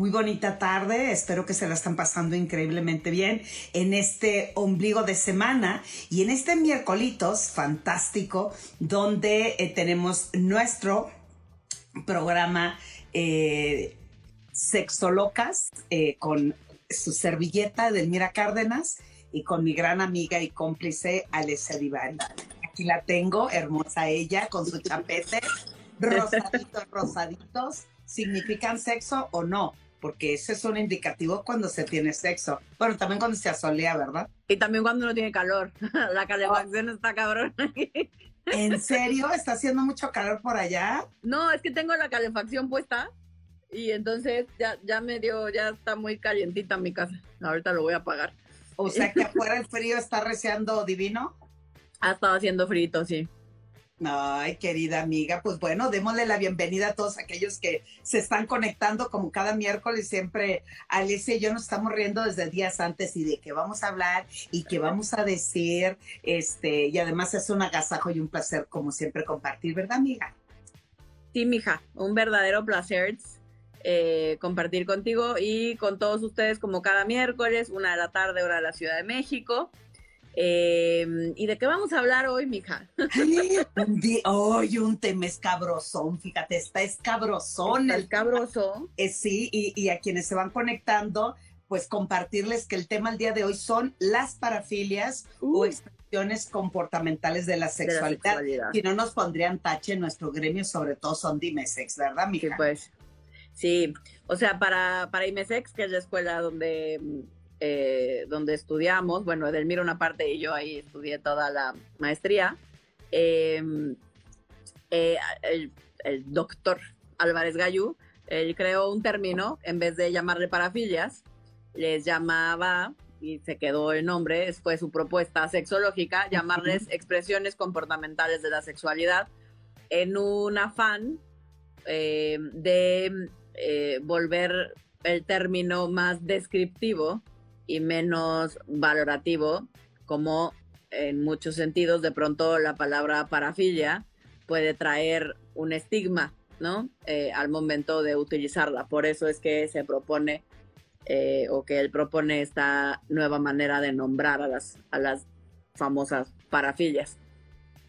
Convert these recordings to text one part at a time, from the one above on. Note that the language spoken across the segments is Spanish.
Muy bonita tarde, espero que se la están pasando increíblemente bien en este ombligo de semana y en este miércolitos fantástico donde eh, tenemos nuestro programa eh, Sexolocas eh, con su servilleta de Mira Cárdenas y con mi gran amiga y cómplice Alessia Divari. Aquí la tengo, hermosa ella, con su chapete, rosaditos, rosaditos. ¿Significan sexo o no? Porque ese es un indicativo cuando se tiene sexo. Bueno, también cuando se asolea, ¿verdad? Y también cuando no tiene calor. La calefacción está cabrón. ¿En serio? ¿Está haciendo mucho calor por allá? No, es que tengo la calefacción puesta y entonces ya, ya me dio, ya está muy calientita mi casa. Ahorita lo voy a apagar. O sea que afuera el frío está reciando divino. Ha estado haciendo frito, sí. Ay, querida amiga, pues bueno, démosle la bienvenida a todos aquellos que se están conectando como cada miércoles. Siempre Alicia y yo nos estamos riendo desde días antes y de qué vamos a hablar y qué vamos a decir. Este, y además es un agasajo y un placer, como siempre, compartir, ¿verdad, amiga? Sí, mija, un verdadero placer eh, compartir contigo y con todos ustedes como cada miércoles, una de la tarde, hora de la Ciudad de México. Eh, ¿Y de qué vamos a hablar hoy, mija? Hoy un tema escabrosón, fíjate, está escabrosón. el cabroso. Eh, sí, y, a quienes se van conectando, pues compartirles que el tema el día de hoy son las parafilias o uh. expresiones comportamentales de la, sexualidad. Si no nos pondrían tache en nuestro gremio, sobre todo son Dimesex, ¿verdad, mija? Sí, pues. Sí, o sea, para, para Imesex, que es la escuela donde eh, donde estudiamos, bueno, Edelmira una parte y yo ahí estudié toda la maestría, em, eh, el, doctor Álvarez Gallú, él creó un término, en vez de llamarle parafilias, les llamaba, y se quedó el nombre, fue su propuesta sexológica, llamarles expresiones comportamentales de la sexualidad, en un afán eh, de volver el término más descriptivo y menos valorativo, como en muchos sentidos de pronto la palabra parafilia puede traer un estigma, ¿no? Eh, al momento de utilizarla. Por eso es que se propone eh, o que él propone esta nueva manera de nombrar a las, a las famosas parafilias.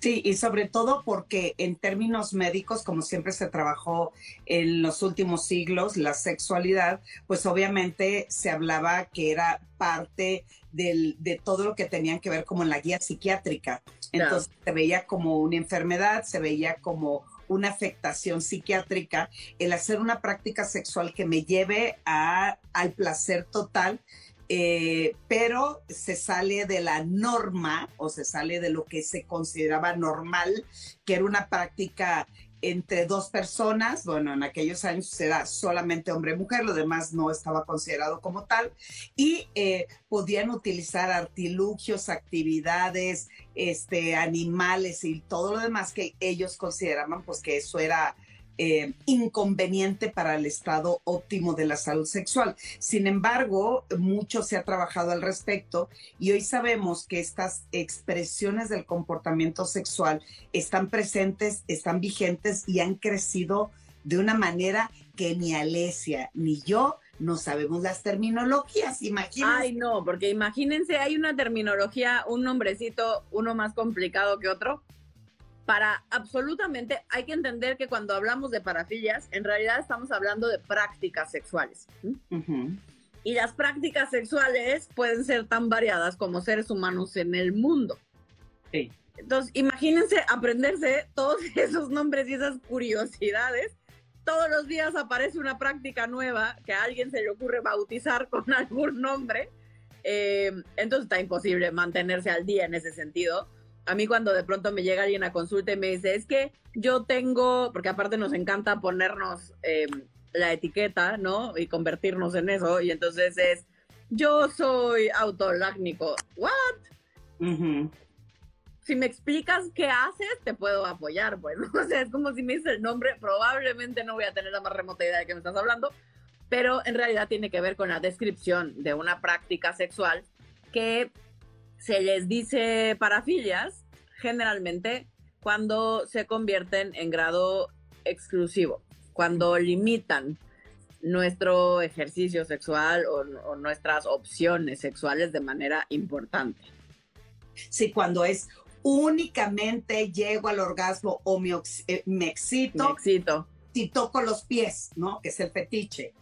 Sí, y sobre todo porque en términos médicos, como siempre se trabajó en los últimos siglos, la sexualidad, pues obviamente se hablaba que era parte del, de todo lo que tenían que ver como en la guía psiquiátrica. Entonces se veía como una enfermedad, se veía como una afectación psiquiátrica, el hacer una práctica sexual que me lleve a, al placer total eh, pero se sale de la norma o se sale de lo que se consideraba normal, que era una práctica entre dos personas, bueno, en aquellos años era solamente hombre-mujer, lo demás no estaba considerado como tal, y eh, podían utilizar artilugios, actividades, este, animales y todo lo demás que ellos consideraban pues que eso era eh, inconveniente para el estado óptimo de la salud sexual. Sin embargo, mucho se ha trabajado al respecto y hoy sabemos que estas expresiones del comportamiento sexual están presentes, están vigentes y han crecido de una manera que ni Alesia ni yo no sabemos las terminologías. Ay, no, porque imagínense, hay una terminología, un nombrecito, uno más complicado que otro para absolutamente, hay que entender que cuando hablamos de parafilias, en realidad estamos hablando de prácticas sexuales. Y las prácticas sexuales pueden ser tan variadas como seres humanos en el mundo. Entonces, imagínense aprenderse todos esos nombres y esas curiosidades. Todos los días aparece una práctica nueva que a alguien se le ocurre bautizar con algún nombre. Eh, entonces está imposible mantenerse al día en ese sentido a mí cuando de pronto me llega alguien a consulta y me dice, es que yo tengo, porque aparte nos encanta ponernos, em, la etiqueta, ¿no? Y convertirnos en eso. Y entonces es, yo soy autolácnico. ¿What? Si me explicas qué haces, te puedo apoyar, pues. O sea, es como si me dices el nombre, probablemente no voy a tener la más remota idea de qué me estás hablando, pero en realidad tiene que ver con la descripción de una práctica sexual que se les dice parafilias generalmente cuando se convierten en grado exclusivo, cuando limitan nuestro ejercicio sexual o, nuestras opciones sexuales de manera importante. Sí, cuando es únicamente llego al orgasmo o me, eh, me excito, me excito. si toco los pies, ¿no? Que es el fetiche.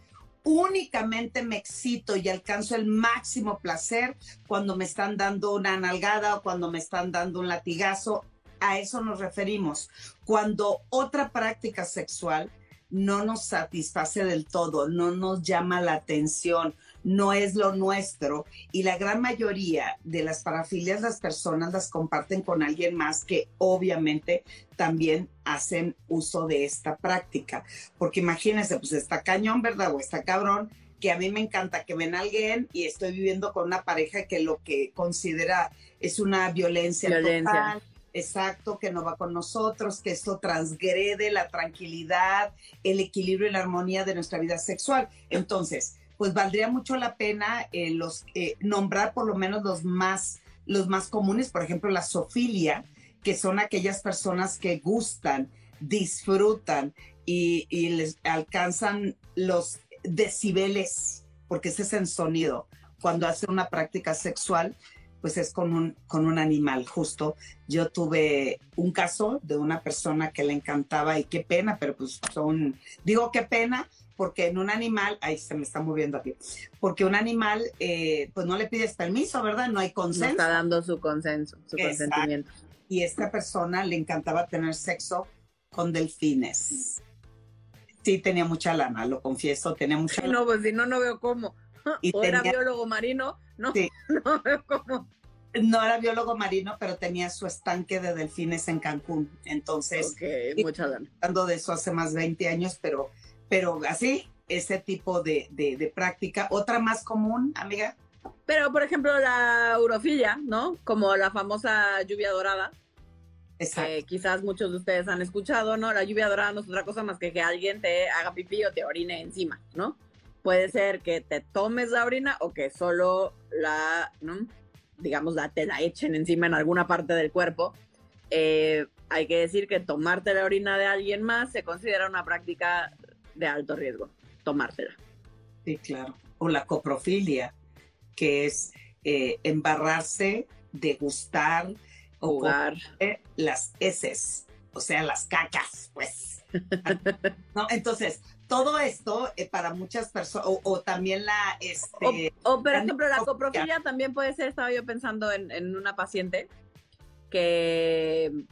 Únicamente me excito y alcanzo el máximo placer cuando me están dando una nalgada o cuando me están dando un latigazo. A eso nos referimos. Cuando otra práctica sexual no nos satisface del todo, no nos llama la atención, no es lo nuestro. Y la gran mayoría de las parafilias las personas las comparten con alguien más que obviamente también hacen uso de esta práctica. Porque imagínense, pues está cañón, ¿verdad? O está cabrón que a mí me encanta que ven a alguien y estoy viviendo con una pareja que lo que considera es una violencia, violencia. total exacto, que no va con nosotros, que esto transgrede la tranquilidad, el equilibrio y la armonía de nuestra vida sexual. Entonces, pues valdría mucho la pena eh, los, eh, nombrar por lo menos los más, los más comunes, por ejemplo, la sofilia, que son aquellas personas que gustan, disfrutan y, les alcanzan los decibeles, porque ese es el sonido, cuando hacen una práctica sexual pues es con un, con un animal, justo. Yo tuve un caso de una persona que le encantaba y qué pena, pero pues son, digo qué pena, porque en un animal, ahí se me está moviendo aquí, porque un animal, eh, pues no le pides permiso, ¿verdad? No hay consenso. No está dando su consenso, su consentimiento. Y esta persona le encantaba tener sexo con delfines. Sí, tenía mucha lana, lo confieso, tenía mucha lana. No, pues si no, no veo cómo. o era biólogo marino, no, no veo cómo. No era biólogo marino, pero tenía su estanque de delfines en Cancún. Entonces, okay, mucha hablando de eso hace más de 20 años, pero, pero así, ese tipo de, de, práctica. Otra más común, amiga. Pero, por ejemplo, la urofilia, ¿no? Como la famosa lluvia dorada. Exacto. quizás muchos de ustedes han escuchado, ¿no? La lluvia dorada no es otra cosa más que que alguien te haga pipí o te orine encima, ¿no? puede ser que te tomes la orina o que solo la, digamos, la, te la echen encima en alguna parte del cuerpo. Eh, hay que decir que tomarte la orina de alguien más se considera una práctica de alto riesgo, tomártela. Sí, claro. O la coprofilia, que es eh, embarrarse, degustar, jugar las heces, o sea, las cacas, pues. ¿No? Entonces, todo esto eh, para muchas personas, o, también la... Este, o, por ejemplo, la coprofilia también puede ser, estaba yo pensando en, una paciente que,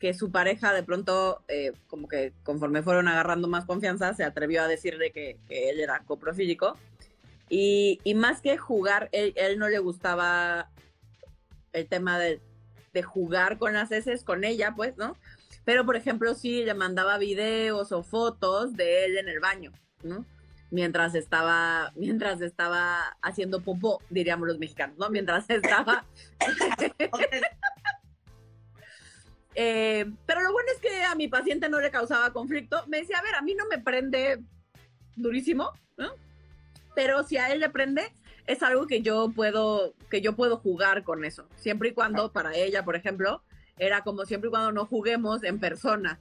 que su pareja de pronto, eh, como que conforme fueron agarrando más confianza, se atrevió a decirle que, él era coprofílico. Y, más que jugar, él, no le gustaba el tema de, de jugar con las heces, con ella, pues, ¿no? Pero, por ejemplo, sí le mandaba videos o fotos de él en el baño, ¿no? Mientras estaba, mientras estaba haciendo popó, diríamos los mexicanos, ¿no? Mientras estaba... Eh, pero lo bueno es que a mi paciente no le causaba conflicto. Me decía, a ver, a mí no me prende durísimo, ¿no? Pero si a él le prende, es algo que yo puedo, que yo puedo jugar con eso. Siempre y cuando para ella, por ejemplo, era como siempre y cuando no juguemos en persona.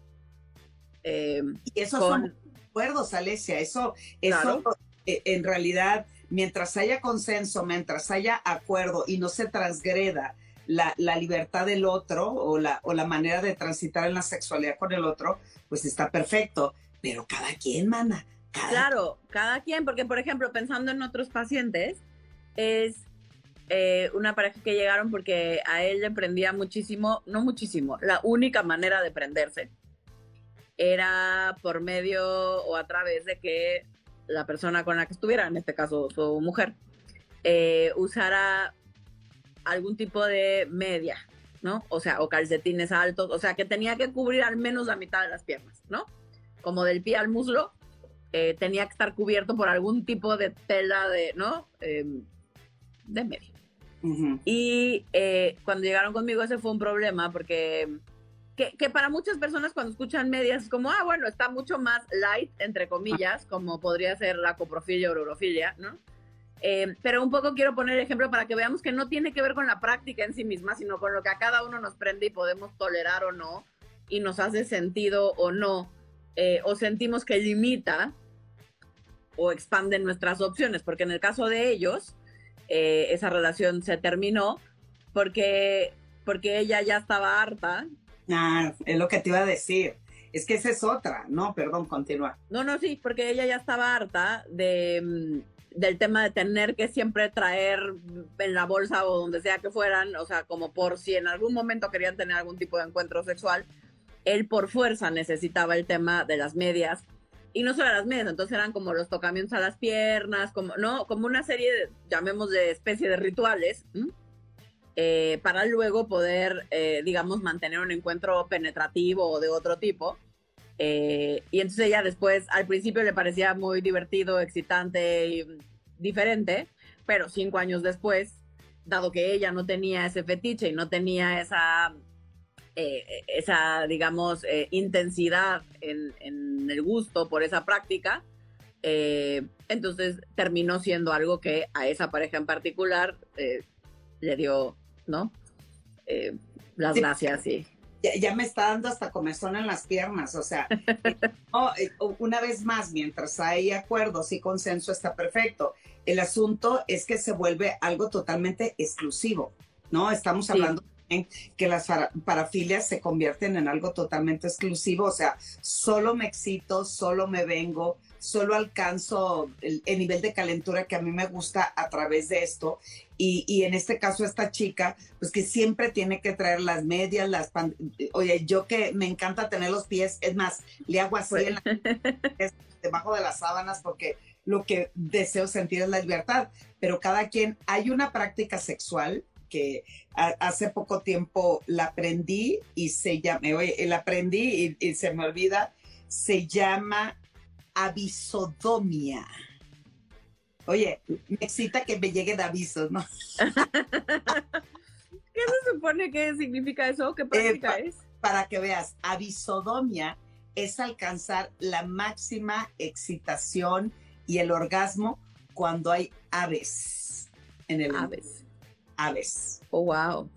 Eh, y esos son acuerdos, Alesia, eso, eso eh, en realidad, mientras haya consenso, mientras haya acuerdo y no se transgreda la, libertad del otro o la, o la manera de transitar en la sexualidad con el otro, pues está perfecto. Pero cada quien, mana. claro, cada quien, porque por ejemplo, pensando en otros pacientes, es eh, una pareja que llegaron porque a él le prendía muchísimo, no muchísimo, la única manera de prenderse era por medio o a través de que la persona con la que estuviera, en este caso su mujer, eh, usara algún tipo de media, ¿no? O sea, o calcetines altos, o sea, que tenía que cubrir al menos la mitad de las piernas, ¿no? Como del pie al muslo, eh, tenía que estar cubierto por algún tipo de tela de, ¿no? Em, de medio. Y eh, cuando llegaron conmigo ese fue un problema porque que, para muchas personas cuando escuchan medias es como, ah, bueno, está mucho más light, entre comillas, como podría ser la coprofilia o urofilia, ¿no? Eh, pero un poco quiero poner el ejemplo para que veamos que no tiene que ver con la práctica en sí misma, sino con lo que a cada uno nos prende y podemos tolerar o no, y nos hace sentido o no, o sentimos que limita o expanden nuestras opciones, porque en el caso de ellos, eh, esa relación se terminó porque, porque ella ya estaba harta. Ah, es lo que te iba a decir. Es que esa es otra, no, perdón, continúa. No, no, sí, porque ella ya estaba harta de, mm, del tema de tener que siempre traer en la bolsa o donde sea que fueran, o sea, como por si en algún momento querían tener algún tipo de encuentro sexual, él por fuerza necesitaba el tema de las medias y no solo las medias, entonces eran como los tocamientos a las piernas, como, ¿no? Como una serie, de, llamemos de especie de rituales, eh, para luego poder, eh, digamos, mantener un encuentro penetrativo o de otro tipo. Eh, y entonces ella después, al principio le parecía muy divertido, excitante y diferente, pero cinco años después, dado que ella no tenía ese fetiche y no tenía esa eh, esa, digamos, eh, intensidad en, el gusto por esa práctica, entonces terminó siendo algo que a esa pareja en particular le dio, ¿no? las gracias y... Ya, me está dando hasta comezón en las piernas, o sea, una vez más, mientras hay acuerdos y consenso está perfecto. El asunto es que se vuelve algo totalmente exclusivo, ¿no? Estamos hablando que las parafilias se convierten en algo totalmente exclusivo, o sea, solo me excito, solo me vengo, solo alcanzo el, nivel de calentura que a mí me gusta a través de esto. Y, en este caso, esta chica, pues que siempre tiene que traer las medias, las Oye, yo que me encanta tener los pies, es más, le hago así en debajo de las sábanas porque lo que deseo sentir es la libertad. Pero cada quien, hay una práctica sexual que hace poco tiempo la aprendí y se llama, oye, la aprendí y, se me olvida, se llama avisodomia. Oye, me excita que me lleguen avisos, ¿no? ¿Qué se supone que significa eso? ¿Qué eh, práctica es? Para que veas, avisodomia es alcanzar la máxima excitación y el orgasmo cuando hay aves en el aves aves. Oh, wow.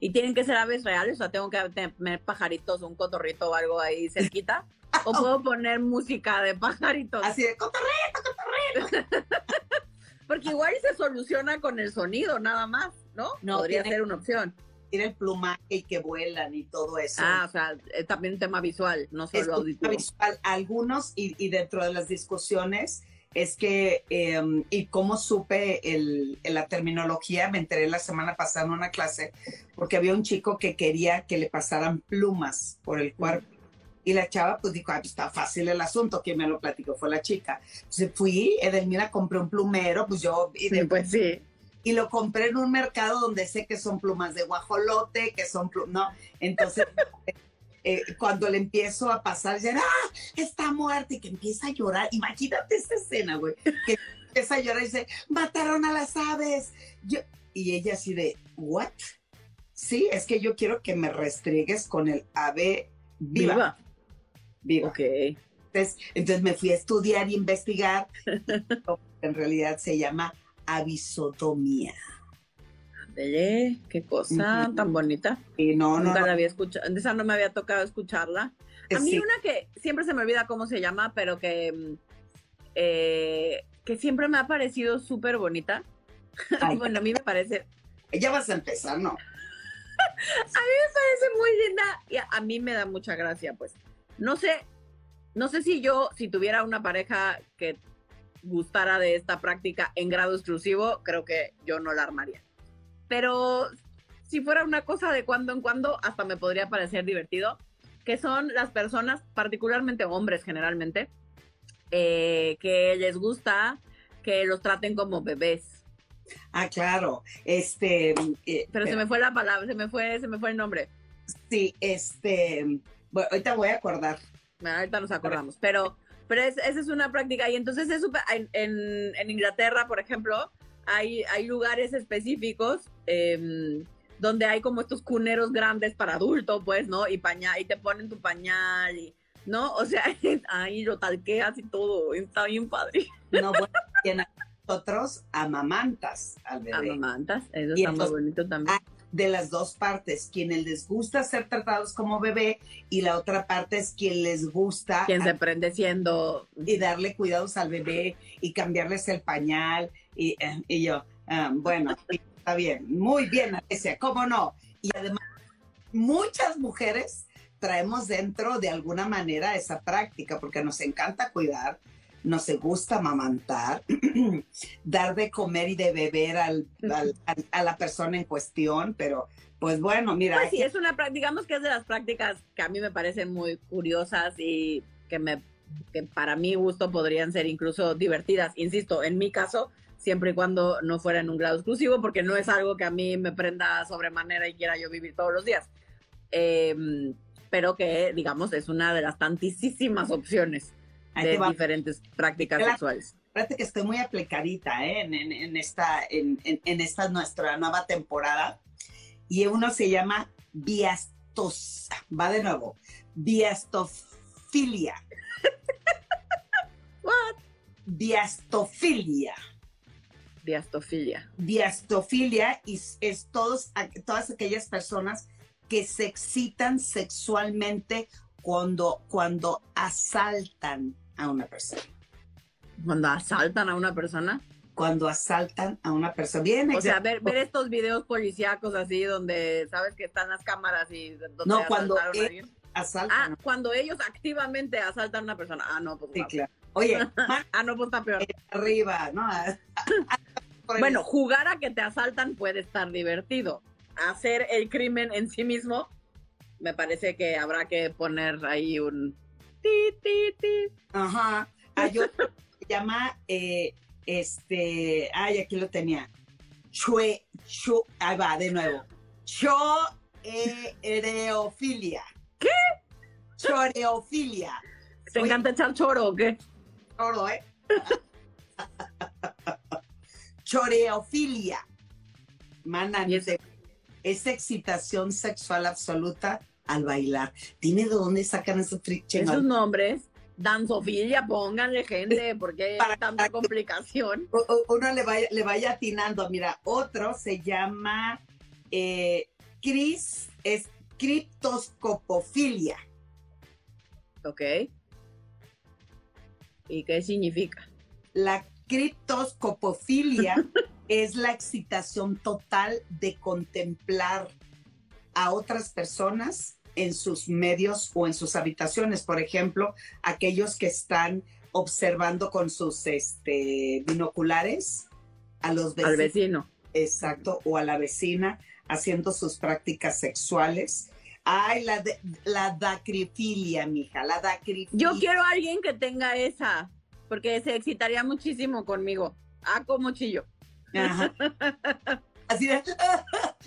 ¿Y tienen que ser aves reales? O sea, tengo que tener pajaritos, un cotorrito o algo ahí cerquita. ¿O puedo poner música de pajaritos? Así de cotorrito, cotorrito. Porque igual se soluciona con el sonido, nada más, ¿no? no Podría ser una opción. Tiene el plumaje y que vuelan y todo eso. Ah, o sea, es también un tema visual, no solo auditivo. visual. Algunos, y, y dentro de las discusiones, es que, em, y cómo supe el, la terminología, me enteré la semana pasada en una clase, porque había un chico que quería que le pasaran plumas por el cuerpo. Y la chava pues dijo, ah, pues está fácil el asunto, quien me lo platicó fue la chica. Entonces fui, Edelmira compré un plumero, pues yo... Y pues sí. Y lo compré en un mercado donde sé que son plumas de guajolote, que son plumas, no, entonces Eh, cuando le empiezo a pasar, ya, ¡ah! Está muerta y que empieza a llorar. Imagínate esta escena, güey. Que empieza a llorar y dice, mataron a las aves. Yo, y ella así de, ¿what? Sí, es que yo quiero que me restregues con el ave viva. Viva. Ok. Entonces, entonces me fui a estudiar y investigar. en realidad se llama avisotomía qué cosa tan bonita. Y no, Nunca no. la había escuchado, esa no me había tocado escucharla. A mí una que siempre se me olvida cómo se llama, pero que, mm, eh, que siempre me ha parecido súper bonita. bueno, a mí me parece... Ya vas a empezar, ¿no? a mí me parece muy linda y a, mí me da mucha gracia, pues. No sé, no sé si yo, si tuviera una pareja que gustara de esta práctica en grado exclusivo, creo que yo no la armaría pero si fuera una cosa de cuando en cuando, hasta me podría parecer divertido, que son las personas, particularmente hombres generalmente, eh, que les gusta que los traten como bebés. Ah, claro. Este. Eh, pero, se me fue la palabra, se me fue, se me fue el nombre. Sí, este. Bueno, ahorita voy a acordar. ahorita nos acordamos. Pero Pero es, esa es una práctica y entonces es súper- en, en- en Inglaterra, por ejemplo, hay, hay lugares específicos em, donde hay como estos cuneros grandes para adultos, pues, ¿no? Y pañal, y te ponen tu pañal y, ¿no? O sea, ahí lo talqueas y todo, está bien padre. No, bueno, nosotros amamantas al bebé. Amamantas, eso Y está muy bonito también. De las dos partes, quienes les gusta ser tratados como bebé y la otra parte es quien les gusta Quien se prende siendo... y darle cuidados al bebé y cambiarles el pañal y, eh, y yo, ah, bueno, está bien, muy bien, Alicia, ¿cómo no? Y además, muchas mujeres traemos dentro de alguna manera esa práctica porque nos encanta cuidar, nos gusta amamantar, dar de comer y de beber al, al- al- a la persona en cuestión, pero pues bueno, mira, Pues sí, es una práctica, digamos que es de las prácticas que a mí me parecen muy curiosas y que me que para mi gusto podrían ser incluso divertidas. Insisto, en mi caso, siempre y cuando no fuera en un grado exclusivo, porque no es algo que a mí me prenda sobremanera y quiera yo vivir todos los días. Em, pero que, digamos, es una de las tantísimas opciones de diferentes prácticas Claro. sexuales. Fíjate que estoy muy aplicadita ¿eh? en, en- en esta, en, en- esta nuestra nueva temporada. Y uno se llama biastos. Va de nuevo. Biastofilia. What? Biastofilia. Diastofilia. Biastofilia es, es todos, todas aquellas personas que se excitan sexualmente cuando, cuando asaltan a una persona. Cuando asaltan a una persona. Cuando asaltan a una persona. Bien, O sea, ver, ver estos videos policíacos así donde sabes que están las cámaras y donde No, cuando a alguien. asaltan. Ah, cuando ellos activamente asaltan a una persona. Ah, no, pues Sí, claro. Oye, Ah, no, pues está peor. arriba, ¿no? Bueno, jugar a que te asaltan puede estar divertido. Hacer el crimen en sí mismo, me parece que habrá que poner ahí un ti, ti, ti. Ajá. Hay otro que se llama, eh, este, ay, aquí lo tenía. Chue, chu, ahí va, de nuevo. Choreofilia. ¿Qué? Choreofilia. ¿Te Oye. encanta echar choro o qué? Todo, ¿eh? Choreofilia. Mana, es excitación sexual absoluta al bailar. Dime de dónde sacan esos fri- Esos nombres, danzofilia, pónganle gente, porque Para- hay tanta complicación. Uno le vaya, le vaya atinando. Mira, otro se llama eh, Cris, es criptoscopofilia. ¿Ok? ¿Y qué significa? La criptoscopofilia es la excitación total de contemplar a otras personas en sus medios o en sus habitaciones. Por ejemplo, aquellos que están observando con sus este, binoculares a los Al vecinos. vecino. Exacto, o a la vecina haciendo sus prácticas sexuales. Ay, la, de- la dacrifilia, mija, la dacrifilia. Yo quiero a alguien que tenga esa, porque se excitaría muchísimo conmigo. Ah, como chillo. Ajá. Así de...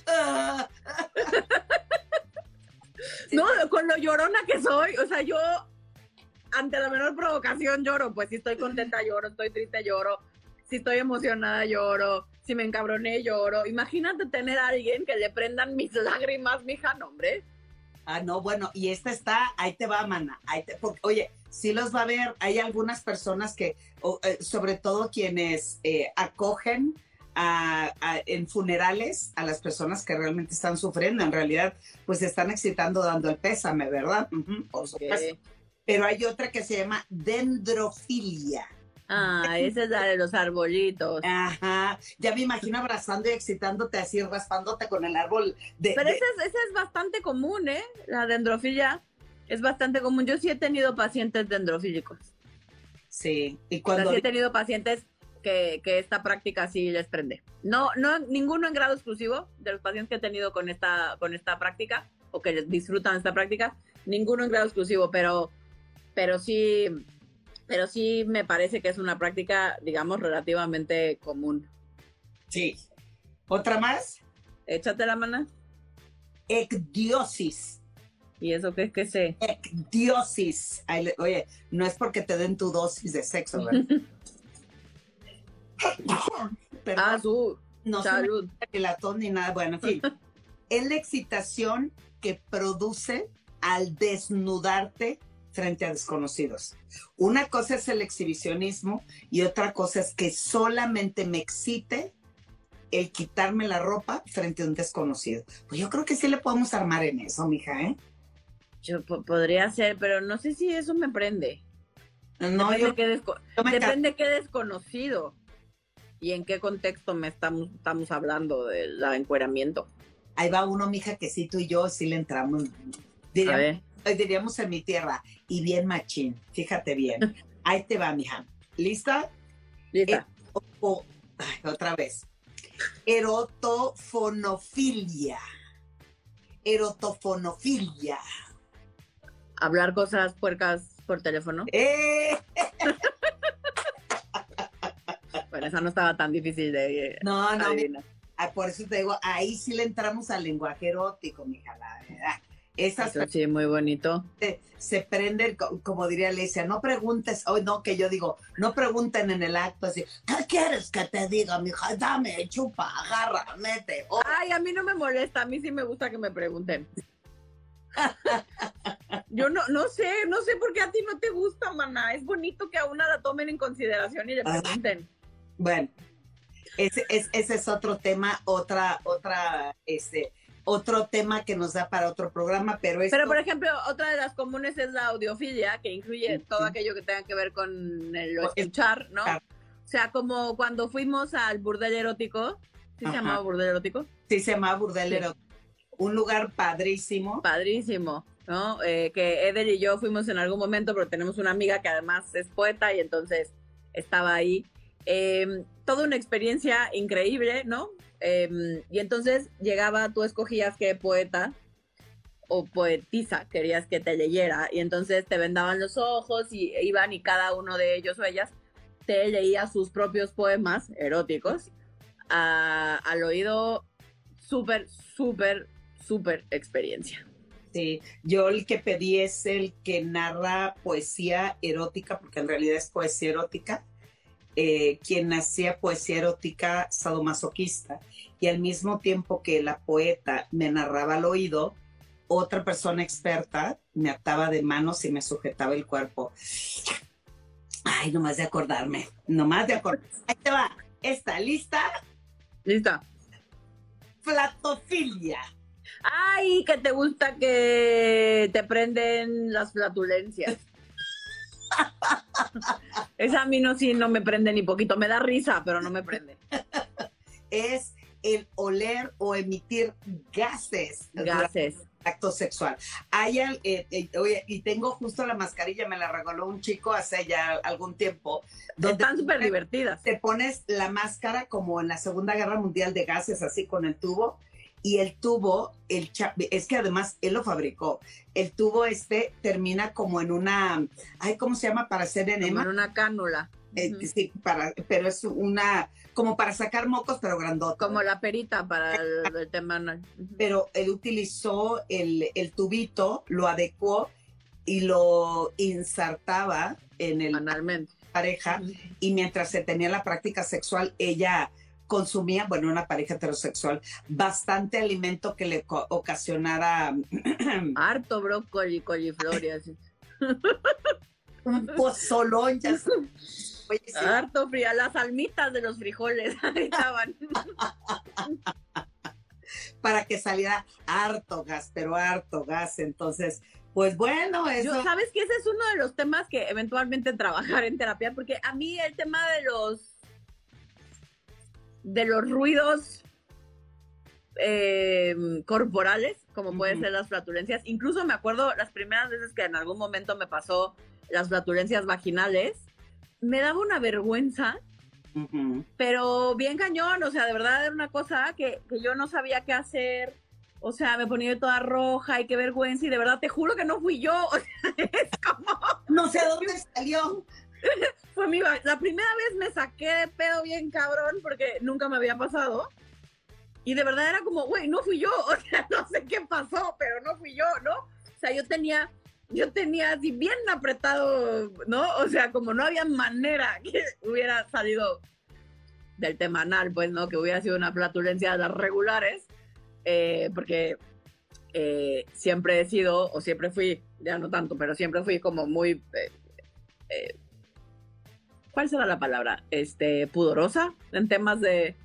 No, con lo llorona que soy, o sea, yo ante la menor provocación lloro, pues si estoy contenta lloro, estoy triste lloro, si estoy emocionada lloro, si me encabroné lloro. Imagínate tener a alguien que le prendan mis lágrimas, mija, no, hombre. Ah, no, bueno, y esta está, ahí te va, mana. Ahí te- porque, oye, sí los va a ver, hay algunas personas que, o, eh, sobre todo quienes eh, acogen a- a- en funerales a las personas que realmente están sufriendo, en realidad, pues se están excitando dando el pésame, ¿verdad? Por supuesto. Pero hay otra que se llama dendrofilia. Ah, esa es la de los arbolitos. Ajá, ya me imagino abrazando y excitándote así, raspándote con el árbol de... Pero de- esa es, esa es bastante común, ¿eh? La dendrofilia es bastante común. Yo sí he tenido pacientes dendrofílicos. Sí, y O sea, cuando... sí he tenido pacientes que, que esta práctica sí les prende. No, no, ninguno en grado exclusivo de los pacientes que he tenido con esta, con esta práctica o que disfrutan esta práctica, ninguno en grado exclusivo, pero, pero sí, pero sí me parece que es una práctica, digamos, relativamente común. Sí. ¿Otra más? Échate la mano. Ecdiosis. ¿Y eso qué es que sé? Ecdiosis. Oye, no es porque te den tu dosis de sexo, ¿verdad? ah, su no salud. ni nada. Bueno, en fin. es la excitación que produce al desnudarte frente a desconocidos. Una cosa es el exhibicionismo y otra cosa es que solamente me excite el quitarme la ropa frente a un desconocido. Pues yo creo que sí le podemos armar en eso, mija, ¿eh? Yo podría ser, pero no sé si eso me prende. No, depende, yo, qué, depende qué desconocido y en qué contexto me estamos, estamos hablando del encueramiento. Ahí va uno, mija, que sí tú y yo sí le entramos. Diríamos, diríamos en mi tierra, y bien machín, fíjate bien. Ahí te va, mija. ¿Lista? Lista. Eh, otra vez. Erotofonofilia. Erotofonofilia. Hablar cosas puercas por teléfono. ¡Eh! bueno, esa no estaba tan difícil de. No, no. Ah, por eso te digo, ahí sí le entramos al lenguaje erótico, mija, la verdad. Esas sí, muy bonito. Se, prende, como diría Alicia, no preguntes, hoy no, que yo digo, no pregunten en el acto así, ¿qué quieres que te diga, mija? Dame, chupa, agarra, mete. Ay, a mí no me molesta, a mí sí me gusta que me pregunten. yo no, no sé, no sé por qué a ti no te gusta, maná. Es bonito que a una la tomen en consideración y le pregunten. Bueno, ese, ese es otro tema, otra, otra, este otro tema que nos da para otro programa, pero es. Pero, por ejemplo, otra de las comunes es la audiofilia, que incluye todo aquello que tenga que ver con el escuchar, ¿no? O sea, como cuando fuimos al burdel erótico, ¿sí se llamaba burdel erótico? Sí, se llamaba burdel erótico. Un lugar padrísimo. Padrísimo, ¿no? Eh, que Eder y yo fuimos en algún momento, pero tenemos una amiga que además es poeta y entonces estaba ahí. Em, toda una experiencia increíble, ¿no? Em, y entonces llegaba, tú escogías qué poeta o poetisa querías que te leyera, y entonces te vendaban los ojos y iban y cada uno de ellos o ellas te leía sus propios poemas eróticos al oído súper, súper, súper experiencia. Sí, yo el que pedí es el que narra poesía erótica, porque en realidad es poesía erótica, eh, quien hacía poesía erótica sadomasoquista y al mismo tiempo que la poeta me narraba al oído, otra persona experta me ataba de manos y me sujetaba el cuerpo. Ay, nomás de acordarme, nomás de acordarme. Ahí te va. ¿Está lista? Lista. Flatofilia. Ay, que te gusta que te prenden las flatulencias. Esa a mí no, sí, no me prende ni poquito. Me da risa, pero no me prende. es el oler o emitir gases. Gases. Acto sexual. Hay, eh, eh, y tengo justo la mascarilla, me la regaló un chico hace ya algún tiempo. Donde Están súper divertidas. Te pones la máscara como en la Segunda Guerra Mundial de gases, así con el tubo, y el tubo, el es que además él lo fabricó. El tubo este termina como en una, ay, ¿cómo se llama para hacer enema? en una cánula. Eh, sí, para, pero es una, como para sacar mocos, pero grandota. Como la perita para el, tema Pero él utilizó el, el, tubito, lo adecuó y lo insertaba en el Analmente. pareja y mientras se tenía la práctica sexual, ella consumía, bueno, una pareja heterosexual, bastante alimento que le ocasionara... Harto brócoli, coliflor y así. Un pozolón, ya Harto fría, las almitas de los frijoles estaban. Para que saliera harto gas, pero harto gas. Entonces, pues bueno, eso. Sabes que ese es uno de los temas que eventualmente trabajar en terapia, porque a mí el tema de los de los ruidos eh, corporales, como pueden ser las flatulencias. Incluso me acuerdo las primeras veces que en algún momento me pasó las flatulencias vaginales, me daba una vergüenza, pero bien cañón, o sea, de verdad era una cosa que, yo no sabía qué hacer. O sea, me ponía toda roja y qué vergüenza. Y de verdad te juro que no fui yo. O sea, es como. No sé dónde salió. Fue mi. La primera vez me saqué de pedo bien cabrón porque nunca me había pasado. Y de verdad era como, güey, no fui yo. O sea, no sé qué pasó, pero no fui yo, ¿no? sea, yo tenía, yo tenía así bien apretado, ¿no? O sea, como no había manera que hubiera salido del tema anal, pues, ¿no? Que hubiera sido una flatulencia de las regulares, eh, porque eh, siempre he sido, o siempre fui, ya no tanto, pero siempre fui como muy... Eh, ¿Cuál será la palabra? Este, pudorosa en temas de...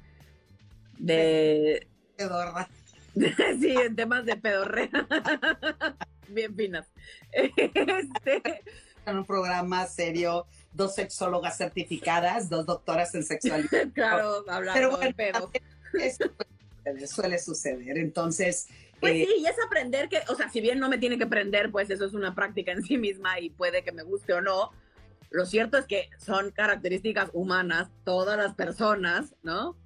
de... Pedorra. sí, en temas de pedorrea. Bien finas. Este... En un programa serio, dos sexólogas certificadas, dos doctoras en sexualidad. claro, hablando Pero bueno, de pedo. Eso suele suceder. Entonces, pues eh, sí, y es aprender que, o sea, si bien no me tiene que aprender, pues eso es una práctica en sí misma y puede que me guste o no. Lo cierto es que son características humanas, todas las personas, ¿no?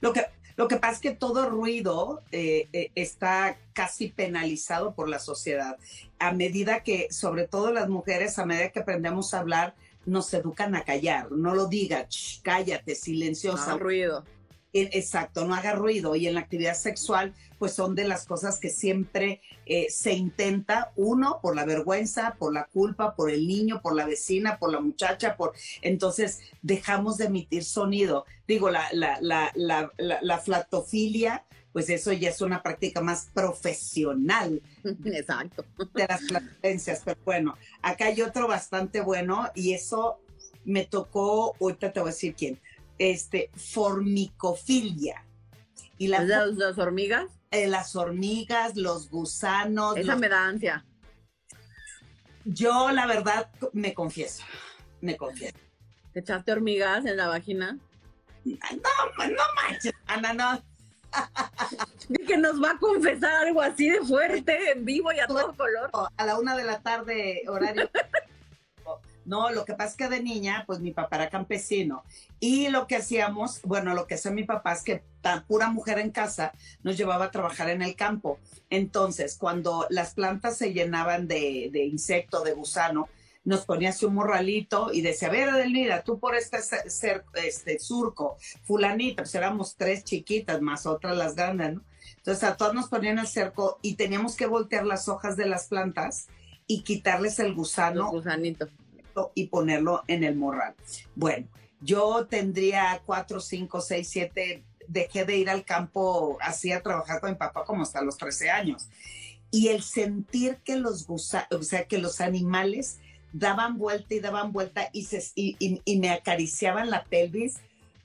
Lo que, lo que pasa es que todo ruido eh, eh, está casi penalizado por la sociedad. A medida que, sobre todo las mujeres, a medida que aprendemos a hablar, nos educan a callar. No lo digas, cállate, silenciosa. No ruido. Exacto, no haga ruido. Y en la actividad sexual, pues son de las cosas que siempre eh, se intenta, uno, por la vergüenza, por la culpa, por el niño, por la vecina, por la muchacha, por... Entonces dejamos de emitir sonido. Digo, la, la, la, la, la flatofilia, pues eso ya es una práctica más profesional. Exacto. De las flatulencias. Pero bueno, acá hay otro bastante bueno y eso me tocó, ahorita te voy a decir quién este, formicofilia. Y la, ¿Las, hormigas? Eh, las hormigas, los gusanos. Esa me da ansia. Yo, la verdad, me confieso, me confieso. ¿Te echaste hormigas en la vagina? No, no manches, Ana, no. que nos va a confesar algo así de fuerte, en vivo y a todo color. A la una de la tarde, horario No, lo que pasa es que de niña, pues mi papá era campesino y lo que hacíamos, bueno, lo que hacía mi papá es que tan pura mujer en casa nos llevaba a trabajar en el campo. Entonces, cuando las plantas se llenaban de, de insecto, de gusano, nos ponía así un morralito y decía, a ver, Adelmira, tú por este, este surco, fulanita, pues éramos tres chiquitas más otras las grandes, ¿no? Entonces a todos nos ponían el cerco y teníamos que voltear las hojas de las plantas y quitarles el gusano. El gusanito y ponerlo en el morral. Bueno, yo tendría cuatro, cinco, seis, siete, dejé de ir al campo así a trabajar con mi papá como hasta los 13 años. Y el sentir que los gusanos, o sea, que los animales daban vuelta y daban vuelta y, se, y, me acariciaban la pelvis.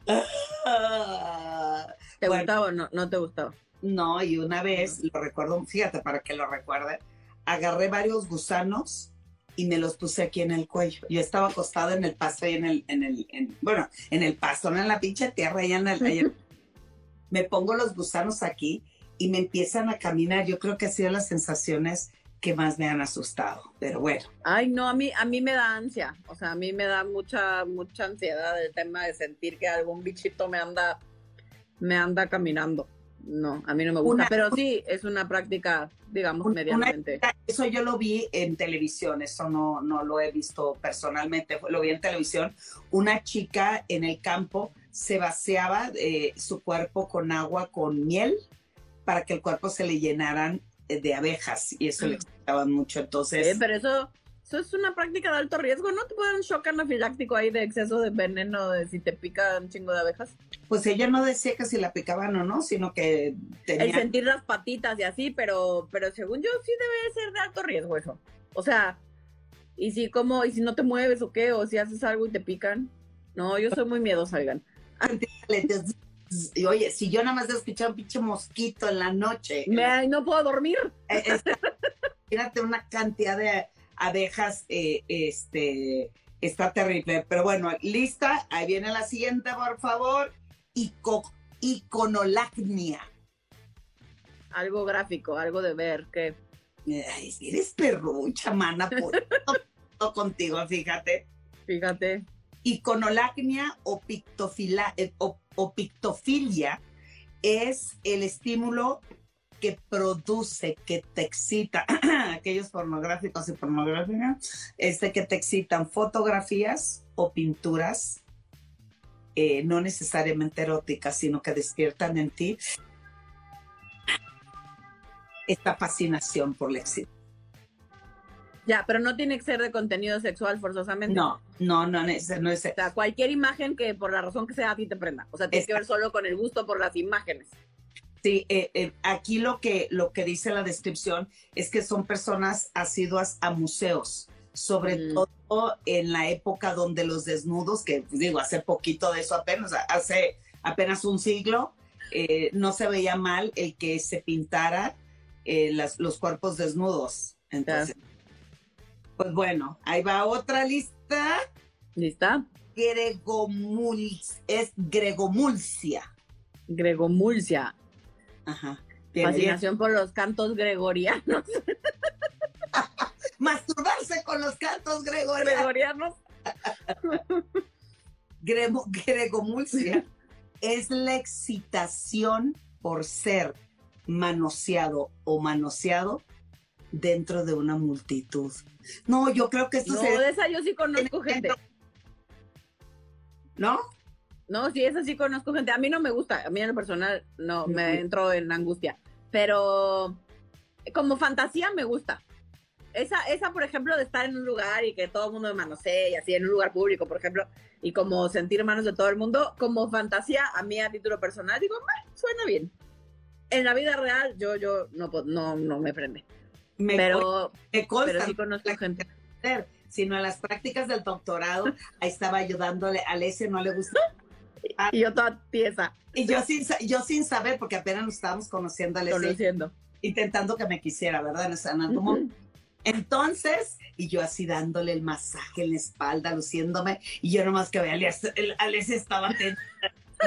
¿Te gustaba o no, no te gustaba? No, y una vez, lo recuerdo, fíjate para que lo recuerde, agarré varios gusanos y me los puse aquí en el cuello. Yo estaba acostado en el pasto y en el, en el, bueno, en el pasto, no en la pinche tierra, y en el, me pongo los gusanos aquí y me empiezan a caminar. Yo creo que ha sido las sensaciones que más me han asustado, pero bueno. Ay, no, a mí, a mí me da ansia, o sea, a mí me da mucha, mucha ansiedad el tema de sentir que algún bichito me anda, me anda caminando. No, a mí no me gusta, pero sí es una práctica, digamos, medianamente. eso yo lo vi en televisión, eso no, no lo he visto personalmente, lo vi en televisión. Una chica en el campo se vaciaba eh, su cuerpo con agua con miel para que el cuerpo se le llenaran eh, de abejas y eso le explicaban mucho. Entonces, eh, pero eso eso es una práctica de alto riesgo, ¿no? ¿Te puede dar un shock anafiláctico ahí de exceso de veneno de si te pica un chingo de abejas? Pues ella no decía que si la picaban o no, sino que tenía... El sentir las patitas y así, pero, pero según yo sí debe ser de alto riesgo eso. O sea, y si como, y si no te mueves o qué, o si haces algo y te pican. No, yo soy muy miedosa, oigan. Y oye, si yo nada más he escuchado un pinche mosquito en la noche. Me, no puedo dormir. Eh, Fíjate una cantidad de abejas, eh, este, está terrible. Pero bueno, lista, ahí viene la siguiente, por favor. Ico, iconolacnia. Algo gráfico, algo de ver, que... eres perrucha, mana, por contigo, fíjate. Fíjate. Iconolacnia o, pictofila, eh, o pictofilia es el estímulo que produce, que te excita, aquellos pornográficos y pornográficas, este que te excitan fotografías o pinturas, eh, no necesariamente eróticas, sino que despiertan en ti esta fascinación por el éxito. Ya, pero no tiene que ser de contenido sexual forzosamente. No, no, no, no es, no es. O sea, cualquier imagen que por la razón que sea a ti te prenda. O sea, tiene que ver solo con el gusto por las imágenes. Sí, eh, eh, aquí lo que, lo que dice la descripción es que son personas asiduas a museos, sobre Mm. todo en la época donde los desnudos, que pues, digo, hace poquito de eso apenas, hace apenas un siglo, eh, no se veía mal el que se pintara las- los cuerpos desnudos. Entonces, pues bueno, ahí va otra lista. ¿Lista? Gregomuls, es Gregomulcia. Gregomulcia. Ajá. Fascinación por los cantos gregorianos. Masturbarse con los cantos gregorianos. gregorianos. Gremo- Gregomulcia es la excitación por ser manoseado o manoseado dentro de una multitud. No, yo creo que esto No, se... de esa yo sí conozco gente. ¿No? No, sí, esa sí conozco gente. A mí no me gusta. A mí en lo personal no me entro en angustia. Pero como fantasía me gusta. Esa, esa, por ejemplo, de estar en un lugar y que todo el mundo me manosee y así en un lugar público, por ejemplo, y como sentir manos de todo el mundo, como fantasía, a mí a título personal, digo, "Meh, suena bien. En la vida real, yo, yo no, no, no me prende. Me, Pero, me consta, pero sí conozco gente. sino en las prácticas del doctorado, ahí estaba ayudándole a Alesia, no le gusta. Y yo toda tiesa, Y yo sin, yo sin saber, porque apenas nos estábamos conociendo a Alesia, conociendo. intentando que me quisiera, ¿verdad? En momento. Entonces, y yo así dándole el masaje en la espalda, luciéndome, y yo nomás que veía, Alesia estaba atenta.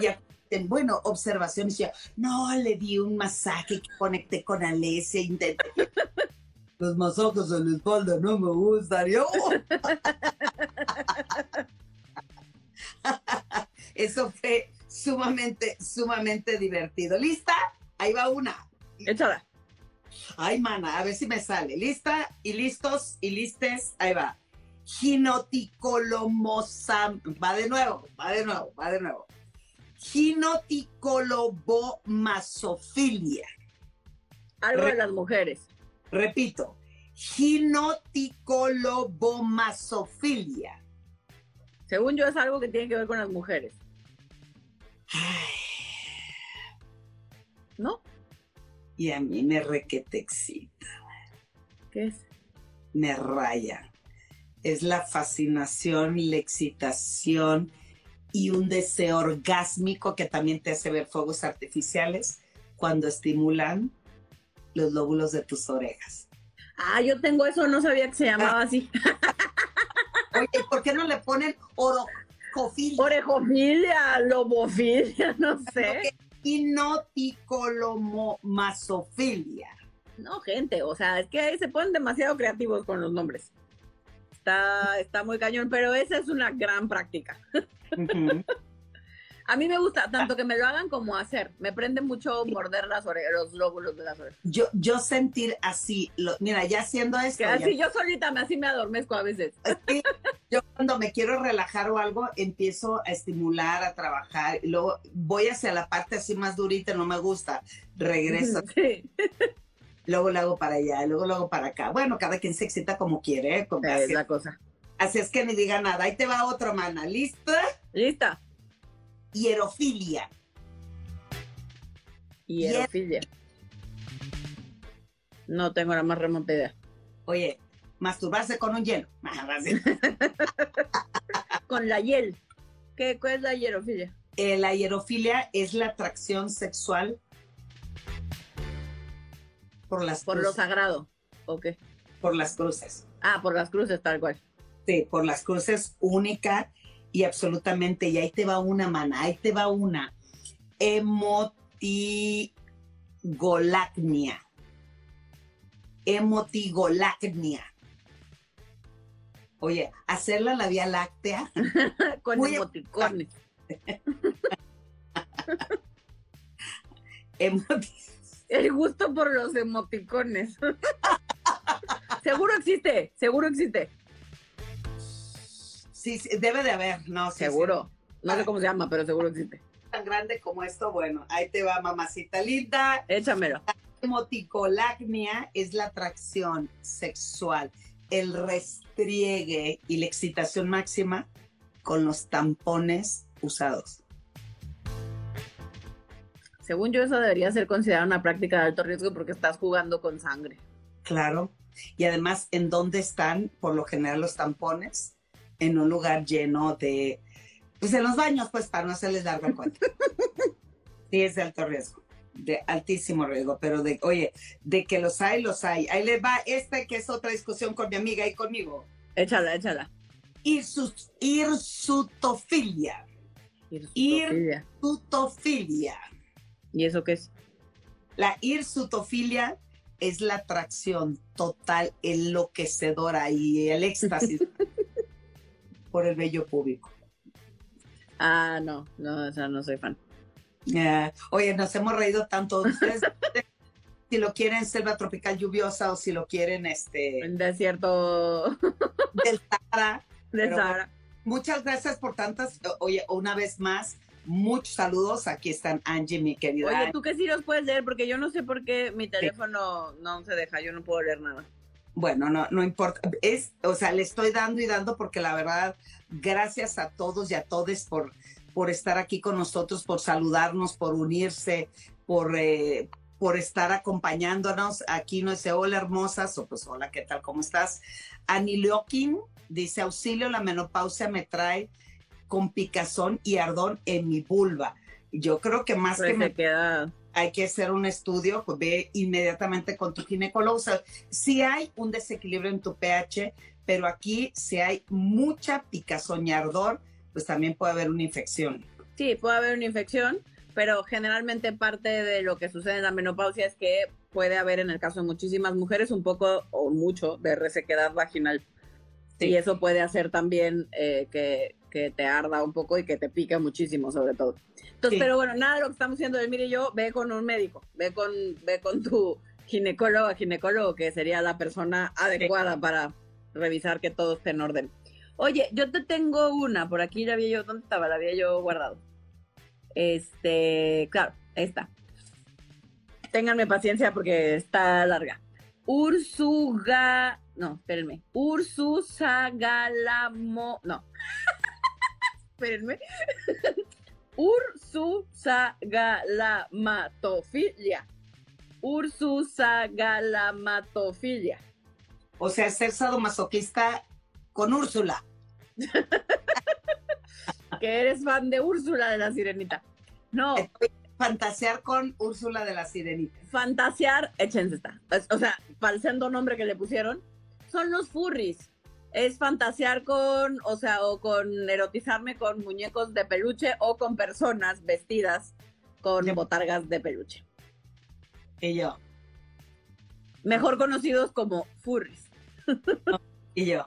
Y bueno, observación, y yo, no, le di un masaje que conecté con Alesia, intenté. Los masajes en la espalda no me gustan. Yo, "Oh". Eso fue sumamente, sumamente divertido. ¿Lista? Ahí va una. Échala. Ay, mana, a ver si me sale. ¿Lista? Y listos y listes. Ahí va. Ginoticolomosam. Va de nuevo, va de nuevo, va de nuevo. Ginocicolobomasofilia. Algo de las mujeres. Repito. Ginoticolobomasofilia. Según yo es algo que tiene que ver con las mujeres. ¿No? Y a mí me requete excita, ¿Qué es? me raya. Es la fascinación, la excitación y un deseo orgásmico que también te hace ver fuegos artificiales cuando estimulan los lóbulos de tus orejas. Ah, yo tengo eso, no sabía que se llamaba así. Oye, ¿por qué no le ponen orocofilia? Orejofilia, lobofilia, no sé. Hinoticolomomasofilia. No, gente, o sea, es que ahí se ponen demasiado creativos con los nombres. Está, está muy cañón, pero esa es una gran práctica. Ujú. A mí me gusta tanto que me lo hagan como hacer. Me prende mucho morder las orejas, los lóbulos de las orejas. Yo, yo sentir así, lo- mira, ya haciendo esto, Que ya- así yo solita me, así me adormezco a veces. Sí, yo cuando me quiero relajar o algo, empiezo a estimular, a trabajar, y luego voy hacia la parte así más durita, no me gusta, regreso, Sí, luego lo hago para allá, luego lo hago para acá. Bueno, cada quien se excita como quiere, ¿eh? Como es así, la cosa. así es que ni diga nada. Ahí te va otro, mana. ¿Lista? ¿Lista? Hierofilia. Hierofilia. No tengo la más remota idea. Oye, masturbarse con un hielo. Ah. Con la hiel. ¿Qué, ¿Cuál es la hierofilia? Eh, la hierofilia es la atracción sexual por las, Por lo cruces, sagrado. ¿O qué? por las cruces. Ah, por las cruces, tal cual. Sí, por las cruces única y absolutamente. Y ahí te va una, mana, ahí te va una. Emotigolacnia. Emotigolacnia. Oye, hacerla la vía láctea. Con Muy emoticones. emoti- El gusto por los emoticones. seguro existe, seguro existe. Sí, sí, debe de haber, no, sí, seguro. No Ah. sé cómo se llama, pero seguro existe. Tan grande como esto, bueno, ahí te va, mamacita linda. Échamelo. Emoticolacnia es la atracción sexual el restriegue y la excitación máxima con los tampones usados. Según yo, eso debería ser considerada una práctica de alto riesgo porque estás jugando con sangre. Claro. Y además, ¿en dónde están por lo general los tampones? En un lugar lleno de, pues en los baños, pues para no hacerles larga cuenta. sí, es de alto riesgo, de altísimo riesgo, pero de, oye, de que los hay, los hay. Ahí le va este que es otra discusión con mi amiga y conmigo. Échala, échala. Irsus, irsutofilia. Hirsutofilia. Irsutofilia. ¿Y eso qué es? La irsutofilia es la atracción total, enloquecedora y el éxtasis por el vello público. Ah, no, no, o sea, no soy fan. Eh, oye, nos hemos reído tanto. Ustedes, si lo quieren selva tropical lluviosa o si lo quieren este El desierto del Sahara. de Pero- Sahara. Muchas gracias por tantas. Oye, una vez más, muchos saludos. Aquí están Angie, mi querida. Oye, ¿tú qué sí los puedes leer? Porque yo no sé por qué mi teléfono no se deja, yo no puedo leer nada. Bueno, no, no importa. Es, o sea, le estoy dando y dando porque la verdad, gracias a todos y a todos por, por estar aquí con nosotros, por saludarnos, por unirse, por, eh, por estar acompañándonos. Aquí no dice hola hermosas, o pues hola, ¿qué tal? ¿Cómo estás? Aniliokin dice auxilio, la menopausia me trae con picazón y ardor en mi vulva. Yo creo que más que Pero me queda... hay que hacer un estudio, pues ve inmediatamente con tu ginecólogo. O sea, si hay un desequilibrio en tu pH, pero aquí si hay mucha picazón y ardor, pues también puede haber una infección. Sí, puede haber una infección, pero generalmente parte de lo que sucede en la menopausia es que puede haber en el caso de muchísimas mujeres un poco o mucho de resequedad vaginal. Sí. Y eso puede hacer también eh, que, que te arda un poco y que te pica muchísimo, sobre todo. Entonces, Sí. pero bueno, nada de lo que estamos haciendo él, mire yo, ve con un médico, ve con, ve con tu ginecólogo, ginecólogo, que sería la persona adecuada para revisar que todo esté en orden. Oye, yo te tengo una, por aquí la había yo, ¿dónde estaba? La había yo guardado. Este, claro, esta. Ténganme paciencia porque está larga. Ursuga, no, espérenme. Ursusagalamo, no. espérenme. Ursusagalmatofilia. Ursusagalmatofilia. O sea, ser sadomasoquista con Úrsula. Que eres fan de Úrsula de la Sirenita. No, Fantasear con Úrsula de la Sirenita. fantasear, échense esta. Es- O sea, sendo nombre que le pusieron, son los furries. Es fantasear con, o sea, o con erotizarme con muñecos de peluche o con personas vestidas con botargas de peluche. Y yo, Mejor conocidos como furries. y yo.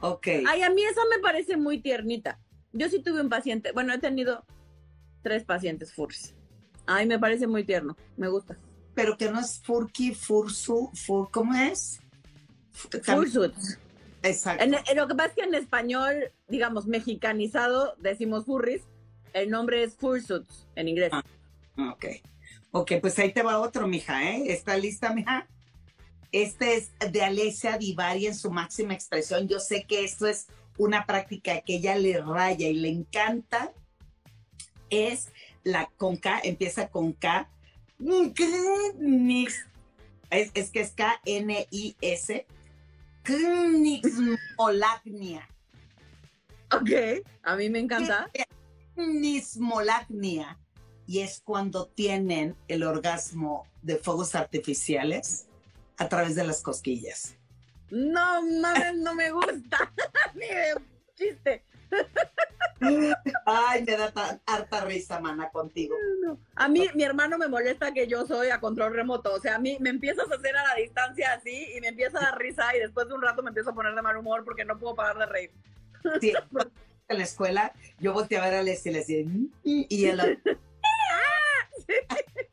Ok. Ay, a mí esa me parece muy tiernita. Yo sí tuve un paciente, bueno, he tenido tres pacientes furries. Ay, me parece muy tierno, me gusta. Pero que no es Furky, Fursu, Fur, ¿cómo es? Fursuits. Exacto. En- en lo que pasa es que en español, digamos, mexicanizado, decimos furries. El nombre es fursuits en inglés. Ah. Ok. Ok, pues ahí te va otro, mija, ¿eh? ¿Está lista, mija? Este es de Alesia Divari en su máxima expresión. Yo sé que esto es una práctica que ella le raya y le encanta. Es la con K, empieza con K. Knix. Es, es que es K-N-I-S. Knixmolagnia. Ok, a mí me encanta. Nismolagnia. Y es cuando tienen el orgasmo de fuegos artificiales a través de las cosquillas. No mames, no me gusta. Ni de chiste. Ay, me da tan harta risa, mana, contigo. No. A mí, mi hermano me molesta que yo soy a control remoto. O sea, a mí me empiezas a hacer a la distancia así y me empieza a dar risa y después de un rato me empiezo a poner de mal humor porque no puedo parar de reír. Sí, en la escuela, yo volteé a ver a Leslie y le decía, "Mm", y él, Güey,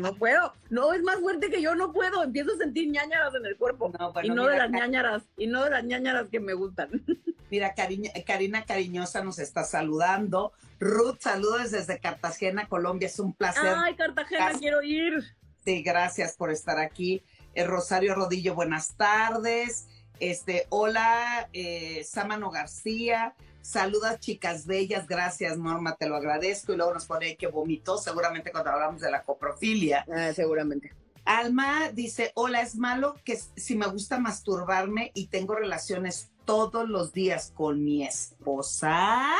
no puedo. No, es más fuerte que yo, no puedo. Empiezo a sentir ñañaras en el cuerpo. no, bueno, y no mira, de las ñañaras, y no de las ñañaras que me gustan. mira, Cariña- Karina Cariñosa nos está saludando. Ruth, saludos desde Cartagena, Colombia, es un placer. Ay, Cartagena, Gracias. quiero ir. Sí, gracias por estar aquí. Eh, Rosario Rodillo, buenas tardes. Este, hola, eh, Sámano García. Saludas, chicas bellas. Gracias, Norma, te lo agradezco. Y luego nos pone que vomitó, seguramente cuando hablamos de la coprofilia. Ah, seguramente. Alma dice, hola, es malo que si me gusta masturbarme y tengo relaciones todos los días con mi esposa.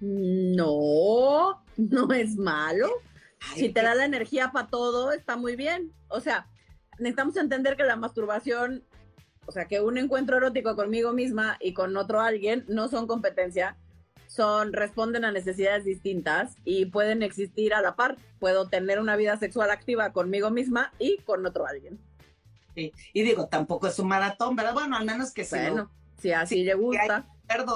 No, no es malo. si te da la energía para todo, está muy bien. O sea, necesitamos entender que la masturbación, o sea, que un encuentro erótico conmigo misma y con otro alguien no son competencia, son responden a necesidades distintas y pueden existir a la par. Puedo tener una vida sexual activa conmigo misma y con otro alguien. Sí. Y digo, tampoco es un maratón, ¿verdad? Bueno, al menos que si bueno, si así le gusta.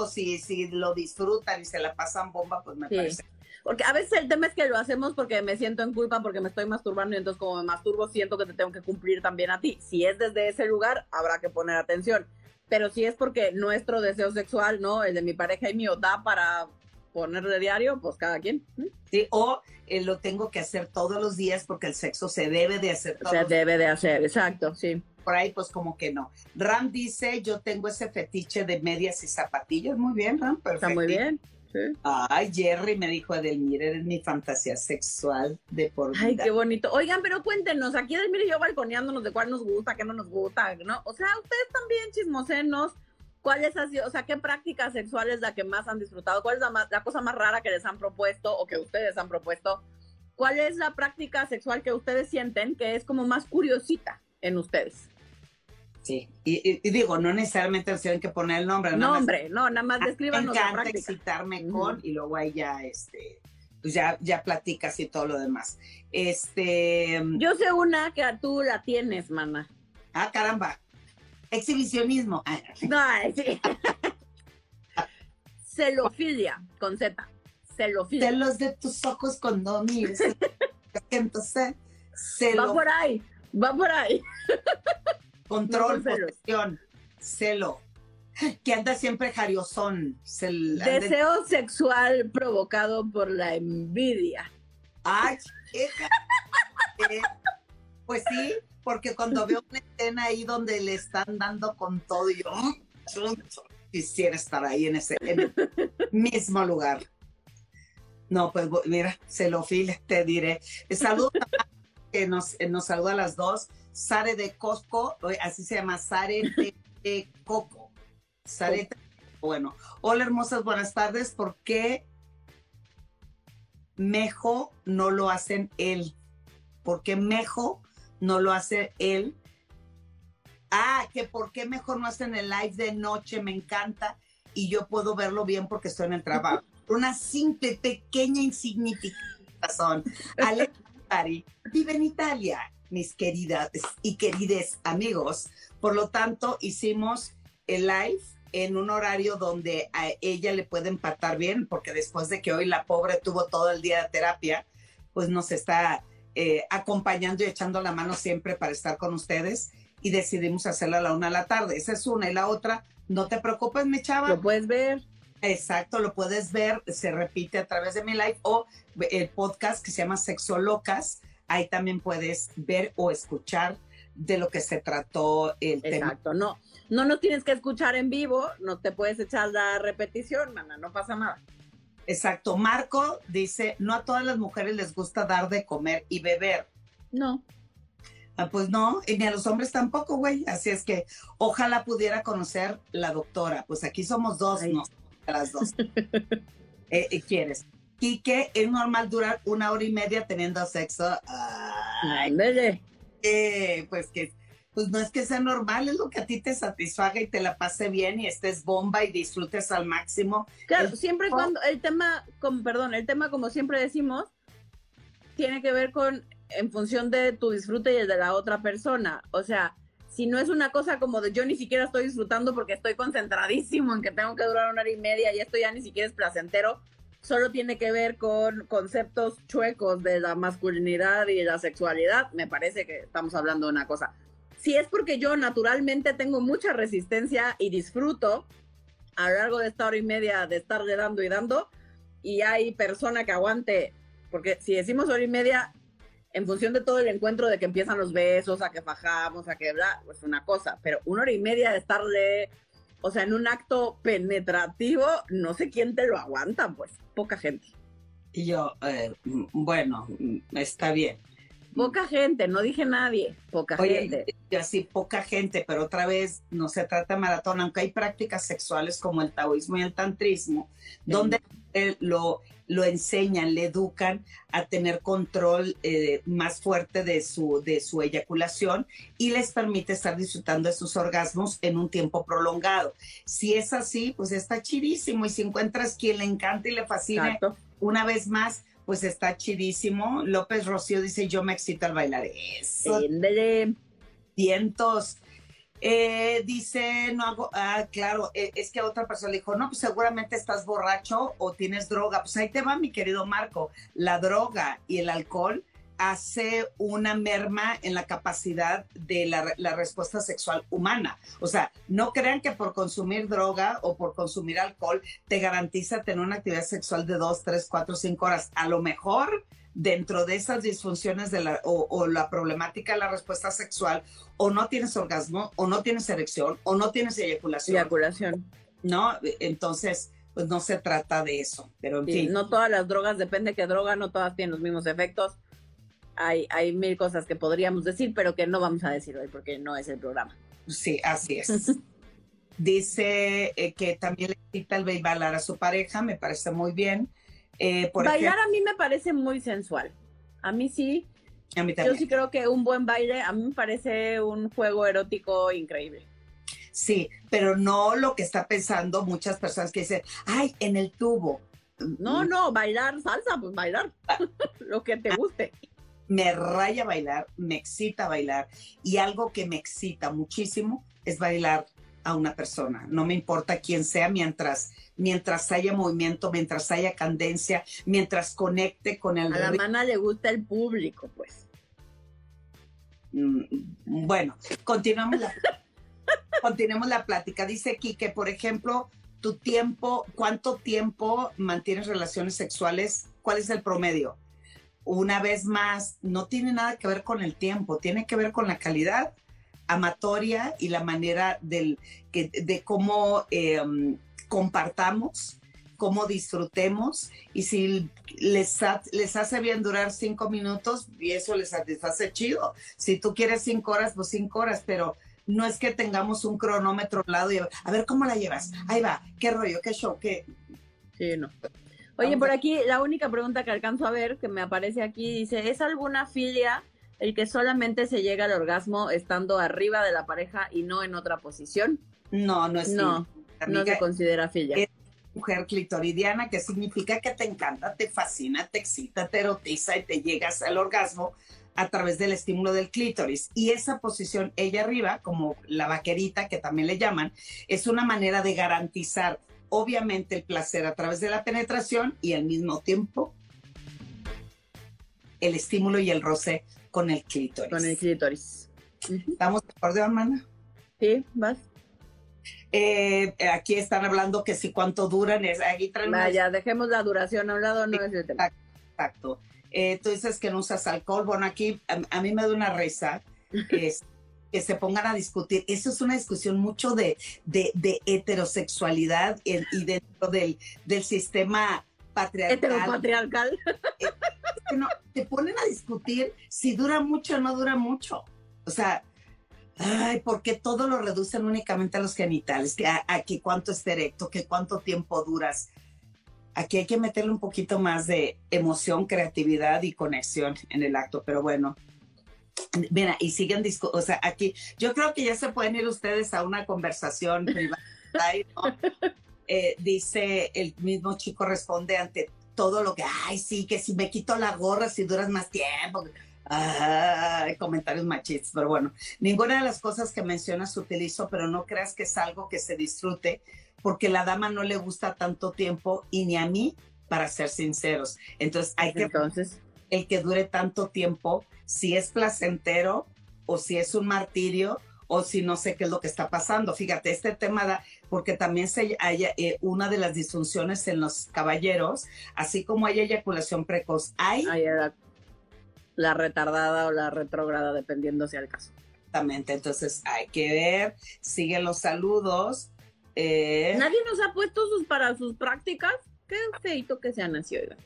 Si, si lo disfrutan y se la pasan bomba, pues me parece porque a veces el tema es que lo hacemos porque me siento en culpa porque me estoy masturbando y entonces como me masturbo siento que te tengo que cumplir también a ti. Si es desde ese lugar, habrá que poner atención. Pero si es porque nuestro deseo sexual, ¿no? El de mi pareja y mío da para ponerle diario, pues cada quien. Sí, o eh, lo tengo que hacer todos los días porque el sexo se debe de hacer todos Se debe de hacer, exacto, sí. Por ahí, pues como que no. Ram dice, yo tengo ese fetiche de medias y zapatillas. Muy bien, Ram, perfecto. Está muy bien. Ay, Jerry me dijo Edelmir, eres mi fantasía sexual de por vida. Ay, qué bonito. Oigan, pero cuéntenos, aquí Edelmir y yo balconeándonos de cuál nos gusta, qué no nos gusta, ¿no? O sea, ustedes también chismosenos. ¿Cuál es así, o sea, qué práctica sexual es la que más han disfrutado? ¿Cuál es la, la cosa más rara que les han propuesto o que ustedes han propuesto? ¿Cuál es la práctica sexual que ustedes sienten que es como más curiosita en ustedes? Sí, y, digo, no necesariamente tienen que poner el nombre. Nombre, no, nada más describan Me encanta excitarme con y luego ahí ya, este, pues ya, ya platicas y todo lo demás. Este. Yo sé una que tú la tienes, mana. Ah, caramba. Exhibicionismo. No, sí. Celofilia, con Z. Celofilia. Celos de tus ojos con domis. Entonces, celo. Va por ahí, va por ahí. Control, posesión, celo. Que anda siempre jariosón. Deseo sexual provocado por la envidia. Ay, pues sí, porque cuando veo una escena ahí donde le están dando con todo, yo quisiera estar ahí en ese mismo lugar. No, pues mira, celofil, te diré. Saludos que nos, nos saluda a las dos. Sare de Cosco, así se llama, Sare de Coco. Sare, bueno. Hola hermosas, buenas tardes. ¿Por qué Mejo no lo hacen él? ¿Por qué Mejo no lo hace él? Ah, que por qué mejor no hacen el live de noche, me encanta y yo puedo verlo bien porque estoy en el trabajo. Una simple, pequeña, insignificante razón. Ale vive en Italia mis queridas y querides amigos. Por lo tanto, hicimos el live en un horario donde a ella le puede empatar bien, porque después de que hoy la pobre tuvo todo el día de terapia, pues nos está eh, acompañando y echando la mano siempre para estar con ustedes y decidimos hacerla a la una de la tarde. Esa es una y la otra, no te preocupes, mi chava. Lo puedes ver. Exacto, lo puedes ver, se repite a través de mi live o el podcast que se llama Sexo Locas ahí también puedes ver o escuchar de lo que se trató el tema. Exacto, no, no nos tienes que escuchar en vivo, no te puedes echar la repetición, mana, no pasa nada. Exacto, Marco dice, no a todas las mujeres les gusta dar de comer y beber. No. Ah, pues no, y ni a los hombres tampoco, güey. Así es que ojalá pudiera conocer la doctora. Pues aquí somos dos, no, las dos. Eh, eh, ¿Quieres? Y que es normal durar una hora y media teniendo sexo. Ay, eh, pues que pues no es que sea normal, es lo que a ti te satisfaga y te la pase bien y estés bomba y disfrutes al máximo. Claro, siempre cuando el tema, como, perdón, el tema como siempre decimos, tiene que ver con en función de tu disfrute y el de la otra persona. O sea, si no es una cosa como de yo ni siquiera estoy disfrutando porque estoy concentradísimo en que tengo que durar una hora y media y esto ya ni siquiera es placentero, solo tiene que ver con conceptos chuecos de la masculinidad y la sexualidad, me parece que estamos hablando de una cosa. Si es porque yo naturalmente tengo mucha resistencia y disfruto a lo largo de esta hora y media de estarle dando y dando, y hay persona que aguante, porque si decimos hora y media, en función de todo el encuentro de que empiezan los besos, a que fajamos, a que bla, pues una cosa, pero una hora y media de estarle, o sea, en un acto penetrativo, no sé quién te lo aguanta, pues, poca gente. Y yo, eh, bueno, está bien. Poca gente, no dije nadie, poca gente. Así, poca gente, pero otra vez no se trata de maratón, aunque hay prácticas sexuales como el taoísmo y el tantrismo, donde lo, lo enseñan, le educan a tener control eh, más fuerte de su, de su eyaculación y les permite estar disfrutando de sus orgasmos en un tiempo prolongado. Si es así, pues está chidísimo y si encuentras quien le encanta y le fascina, una vez más, pues está chidísimo. López Rocío dice, yo me excito al bailar. Eso. Cientos. Eh, dice, no hago, ah, claro, eh, es que otra persona le dijo, no, pues seguramente estás borracho o tienes droga. Pues ahí te va, mi querido Marco. La droga y el alcohol hace una merma en la capacidad de la, respuesta sexual humana. O sea, no crean que por consumir droga o por consumir alcohol te garantiza tener una actividad sexual de dos, tres, cuatro, cinco horas. A lo mejor dentro de esas disfunciones de la, o, la problemática de la respuesta sexual, o no tienes orgasmo, o no tienes erección, o no tienes eyaculación. Eyaculación. ¿No? Entonces, pues no se trata de eso, pero en fin. No todas las drogas, depende de qué droga, no todas tienen los mismos efectos hay, hay mil cosas que podríamos decir, pero que no vamos a decir hoy porque no es el programa. Sí, así es. Dice eh, que también le quita el bailar a su pareja, me parece muy bien. Eh, bailar a mí me parece muy sensual. A mí sí. A mí también. Yo sí creo que un buen baile a mí me parece un juego erótico increíble. Sí, pero no lo que está pensando muchas personas que dicen, ay, en el tubo. No, no, bailar salsa, pues bailar. lo que te guste me raya bailar, me excita bailar y algo que me excita muchísimo es bailar a una persona, no me importa quién sea mientras mientras haya movimiento, mientras haya candencia, mientras conecte con el A la mana le gusta el público, pues. Mm, bueno, continuamos la continuemos la plática. Dice aquí que, por ejemplo, tu tiempo, ¿cuánto tiempo mantienes relaciones sexuales? ¿Cuál es el promedio? una vez más, no tiene nada que ver con el tiempo, tiene que ver con la calidad amatoria y la manera del, que, de cómo em, compartamos, cómo disfrutemos y si les, les hace bien durar cinco minutos y eso les satisface chido. Si tú quieres cinco horas, pues cinco horas, pero no es que tengamos un cronómetro al lado y a ver cómo la llevas. Ahí va, qué rollo, qué show, qué... Sí, no. Oye, por aquí la única pregunta que alcanzo a ver, que me aparece aquí, dice, ¿es alguna filia el que solamente se llega al orgasmo estando arriba de la pareja y no en otra posición? No, no es No, no se considera filia. Es mujer clitoridiana, que significa que te encanta, te fascina, te excita, te erotiza y te llegas al orgasmo a través del estímulo del clítoris. Y esa posición, ella arriba, como la vaquerita, que también le llaman, es una manera de garantizar obviamente el placer a través de la penetración y al mismo tiempo el estímulo y el roce con el clítoris. Con el clítoris. ¿Estamos de acuerdo, hermana? Sí, vas. Eh, aquí están hablando que si cuánto duran. Es, aquí Vaya, dejemos la duración a un lado, no es el tema. Exacto. Eh, tú dices que no usas alcohol. Bueno, aquí a, mí me da una risa. es, que se pongan a discutir. Eso es una discusión mucho de, de, heterosexualidad y, dentro del, del sistema patriarcal. Heteropatriarcal. Eh, no, te ponen a discutir si dura mucho o no dura mucho. O sea, ay, porque todo lo reducen únicamente a los genitales, que a, que cuánto es directo, que cuánto tiempo duras. Aquí hay que meterle un poquito más de emoción, creatividad y conexión en el acto, pero bueno, Mira, y siguen, o sea, aquí, yo creo que ya se pueden ir ustedes a una conversación privada. Eh, dice, el mismo chico responde ante todo lo que, ay, sí, que si me quito la gorra, si duras más tiempo. Ay, comentarios machistas, pero bueno, ninguna de las cosas que mencionas utilizo, pero no creas que es algo que se disfrute, porque la dama no le gusta tanto tiempo y ni a mí, para ser sinceros. Entonces, hay que Entonces el que dure tanto tiempo, si es placentero o si es un martirio o si no sé qué es lo que está pasando. Fíjate, este tema da, porque también se hay eh, una de las disfunciones en los caballeros, así como hay eyaculación precoz, hay la retardada o la retrógrada, dependiendo sea el caso. Exactamente, entonces hay que ver, siguen los saludos. Eh, Nadie nos ha puesto sus para sus prácticas. Qué feito que sean así, oigan.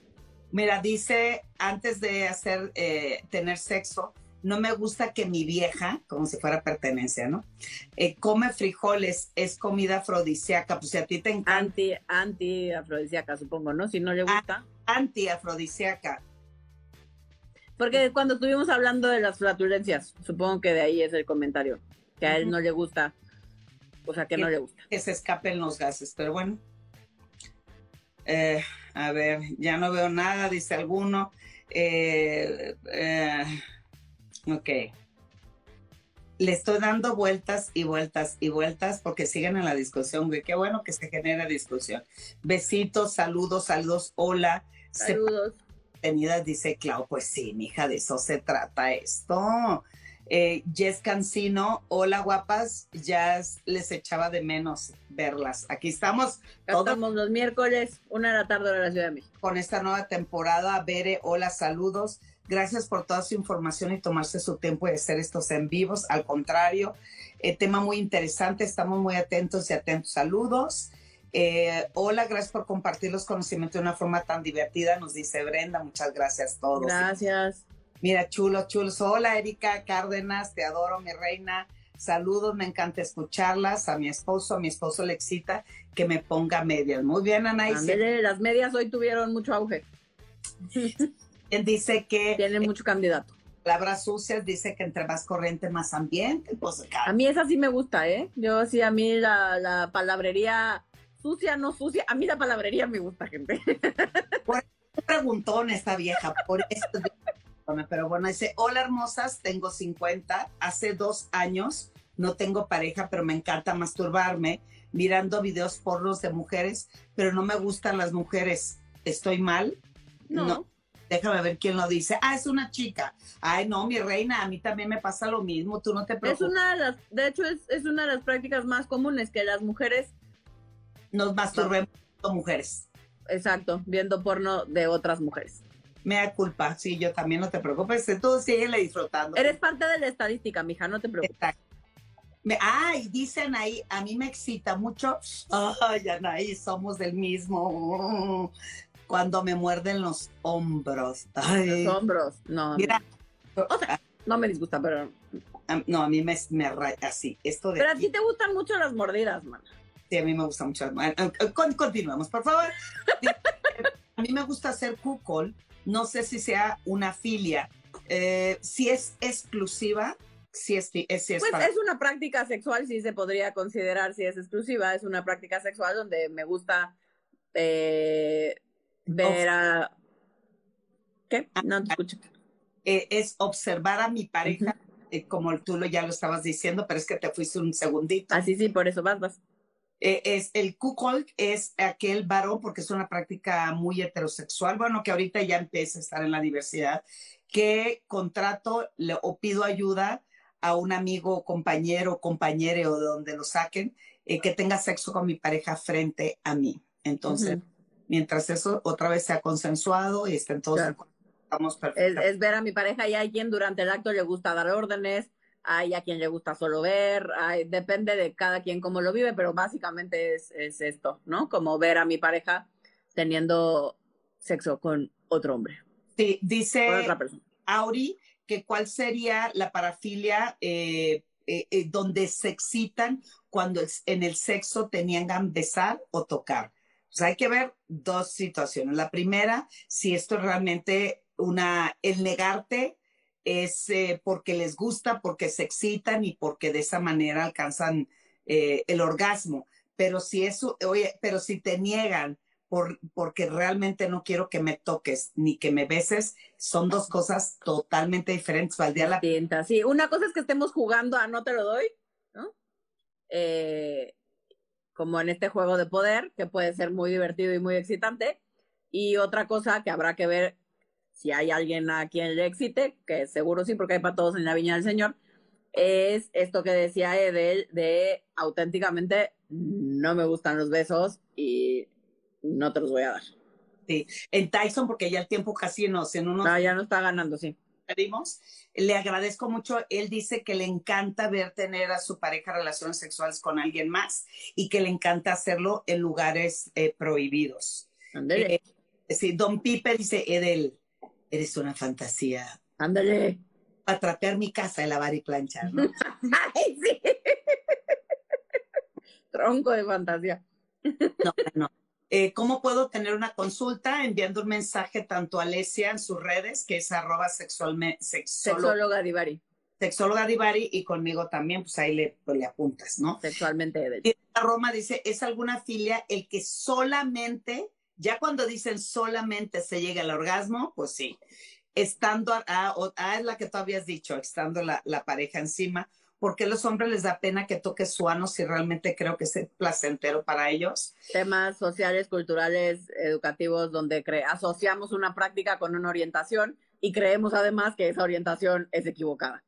Mira, dice, antes de hacer, eh, tener sexo, no me gusta que mi vieja, como si fuera pertenencia, ¿no? Eh, come frijoles, es comida afrodisíaca, pues si a ti te encanta. Anti, anti afrodisíaca, supongo, ¿no? Si no le gusta. Anti-afrodisíaca. Porque cuando estuvimos hablando de las flatulencias, supongo que de ahí es el comentario, que a él no le gusta, o sea, que no le gusta. Que se escapen los gases, pero bueno. Eh, a ver, ya no veo nada, dice alguno. Eh, eh, ok. Le estoy dando vueltas y vueltas y vueltas porque siguen en la discusión, güey. Qué bueno que se genera discusión. Besitos, saludos, saludos, hola. Saludos. tenidas, dice Clau, pues sí, mija, de eso se trata esto. Eh, Jess Cancino, hola guapas, ya les echaba de menos verlas. Aquí estamos todos Estamos los miércoles, una de la tarde de la Ciudad de México. con esta nueva temporada. Bere, hola, saludos. Gracias por toda su información y tomarse su tiempo de hacer estos en vivos. Al contrario, eh, tema muy interesante, estamos muy atentos y atentos. Saludos. Eh, hola, gracias por compartir los conocimientos de una forma tan divertida, nos dice Brenda. Muchas gracias a todos. Gracias. Mira, chulos, chulos. Hola, Erika Cárdenas, te adoro, mi reina. Saludos, me encanta escucharlas. A mi esposo, a mi esposo le excita que me ponga medias. Muy bien, Anaí. Ándele, las medias hoy tuvieron mucho auge. Dice que Tienen mucho candidato. palabras sucias, dice que entre más corriente, más ambiente. Pues, A mí esa sí me gusta, ¿eh? Yo sí, a mí la, la palabrería sucia, no sucia. A mí la palabrería me gusta, gente. preguntón esta vieja, por esto. Pero bueno, dice, hola hermosas, tengo 50, hace dos años no tengo pareja, pero me encanta masturbarme mirando videos pornos de mujeres, pero no me gustan las mujeres. ¿Estoy mal? No. Déjame ver quién lo dice. Ah, es una chica. Ay, no, mi reina, a mí también me pasa lo mismo. Tú no te Es preocupes. una de las, de hecho, es, es una de las prácticas más comunes que las mujeres, Nos masturbemos como mujeres. exacto, viendo porno de otras mujeres. Me da culpa. Sí, yo también no te preocupes. Tú síguele disfrutando. Eres parte de la estadística, mija, no te preocupes. Exacto. Me, ay, dicen ahí, a mí me excita mucho. Ay, Anaí, somos del mismo. Cuando me muerden los hombros. Ay, Los hombros, no. mira. O sea, no me disgusta, pero. a- no, a mí me, me raya así. Esto de Pero a ti te gustan mucho las mordidas, man. sí, a mí me gusta mucho. Bueno, eh, con- continuemos, por favor. A mí me gusta hacer cuckold. No sé si sea una filia. Eh, si es exclusiva, si es, si es, si es Pues para- es una práctica sexual, sí se podría considerar si es exclusiva. Es una práctica sexual donde me gusta eh, ver a. ¿Qué? No te escucho. eh, es observar a mi pareja, eh, como tú lo, ya lo estabas diciendo, pero es que te fuiste un segundito. Así sí, por eso vas, vas. Eh, es el cuckold es aquel varón, porque es una práctica muy heterosexual, bueno, que ahorita ya empieza a estar en la diversidad, que contrato le, o pido ayuda a un amigo, compañero, compañere o de donde lo saquen, eh, que tenga sexo con mi pareja frente a mí. Entonces. Mientras eso otra vez sea consensuado y estén todos Claro. estamos Es, perfectos. es ver a mi pareja y hay quien durante el acto le gusta dar órdenes, hay a quien le gusta solo ver, hay- depende de cada quien cómo lo vive, pero básicamente es, es esto, ¿no? Como ver a mi pareja teniendo sexo con otro hombre, Sí, con dice otra persona. Auri, que cuál sería la parafilia eh, eh, eh, donde se excitan cuando en el sexo tenían besar o tocar. Pues hay que ver dos situaciones. La primera, si esto es realmente una, el negarte es eh, porque les gusta, porque se excitan y porque de esa manera alcanzan eh, el orgasmo. Pero si eso, oye, pero si te niegan por, porque realmente no quiero que me toques ni que me beses, son dos cosas totalmente diferentes. Valdría la. Sí, una cosa es que estemos jugando a no te lo doy, ¿no? Eh, como en este juego de poder, que puede ser muy divertido y muy excitante. Y otra cosa que habrá que ver si hay alguien a quien le excite, que seguro sí, porque hay para todos en la viña del Señor, es esto que decía Edel de auténticamente no me gustan los besos y no te los voy a dar. en Tyson, porque ya el tiempo casi no, en unos No, ya no está ganando, sí. Le agradezco mucho. Él dice que le encanta ver tener a su pareja relaciones sexuales con alguien más y que le encanta hacerlo en lugares eh, prohibidos. Ándale. Eh, sí, Don Pipe dice, Edel, eres una fantasía. Ándale. Para trapear mi casa, lavar y planchar, ¿no? Ay, sí. Tronco de fantasía. No, no. Eh, ¿Cómo puedo tener una consulta? Enviando un mensaje tanto a Alesia en sus redes, que es arroba sexualme- sexóloga, Sexóloga Divari. sexóloga Divari, y conmigo también, pues ahí le, pues, le apuntas, ¿no? Sexualmente Edel. Y Roma dice, ¿es alguna filia el que solamente, ya cuando dicen solamente se llega al orgasmo? Pues sí. Estando, a, a- o- a, es la que tú habías dicho, estando la, la pareja encima, porque a los hombres les da pena que toque su ano si realmente creo que es placentero para ellos? Temas sociales, culturales, educativos, donde asociamos una práctica con una orientación y creemos además que esa orientación es equivocada.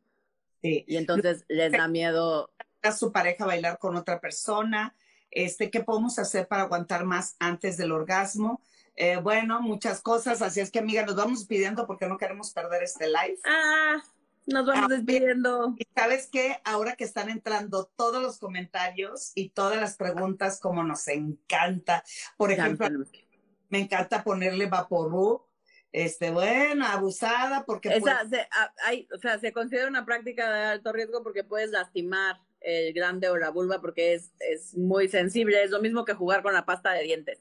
Sí. Y entonces les da miedo. a su pareja bailar con otra persona, este, ¿qué podemos hacer para aguantar más antes del orgasmo? Eh, bueno, muchas cosas, así es que amiga, nos vamos pidiendo porque no queremos perder este live. Ah, nos vamos Ah, despidiendo. Y sabes qué, ahora que están entrando todos los comentarios y todas las preguntas, como nos encanta, por ejemplo, me encanta ponerle vaporru, este, bueno, abusada, porque Esa, pues, se, a- hay, o sea, se considera una práctica de alto riesgo porque puedes lastimar el glande o la vulva porque es, es muy sensible. Es lo mismo que jugar con la pasta de dientes.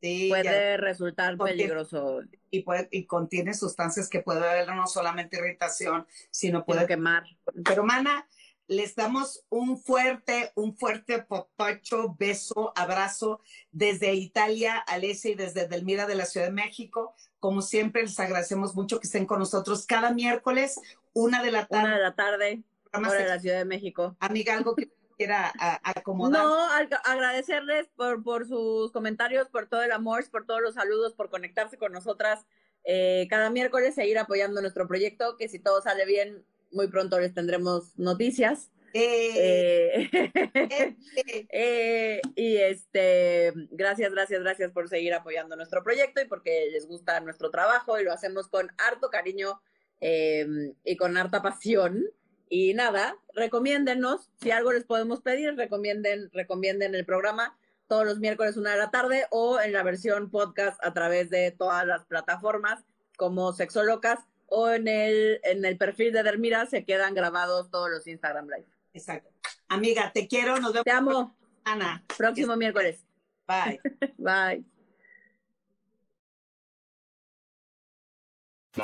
Sí, Puede resultar peligroso. y, puede, y contiene sustancias que puede haber no solamente irritación, sino Puede quemar. Pero, mana, les damos un fuerte, un fuerte popacho, beso, abrazo desde Italia, Alesia y desde Delmira de la Ciudad de México. Como siempre, les agradecemos mucho que estén con nosotros cada miércoles, una de la Una tarde. de la tarde, hora de la Ciudad de México. Amiga, algo que quiera acomodar. No, ag- agradecerles por, por sus comentarios, por todo el amor, por todos los saludos, por conectarse con nosotras eh, cada miércoles, seguir apoyando nuestro proyecto, que si todo sale bien, muy pronto les tendremos noticias. Eh, Eh, eh, eh, y este, gracias, gracias, gracias por seguir apoyando nuestro proyecto y porque les gusta nuestro trabajo y lo hacemos con harto cariño y con harta pasión. Y nada, recomiéndennos, si algo les podemos pedir, recomienden, recomienden el programa todos los miércoles una de la tarde o en la versión podcast a través de todas las plataformas como Sexolocas o en el, en el perfil de Dermira se quedan grabados todos los Instagram Live. exacto. Amiga, te quiero. Nos vemos. Te amo. Ana. Próximo miércoles. Bye. Bye.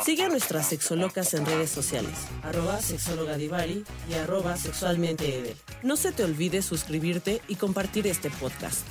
Sigue a nuestras sexolocas en redes sociales, arroba sexóloga Divari y arroba sexualmente. No se te olvide suscribirte y compartir este podcast.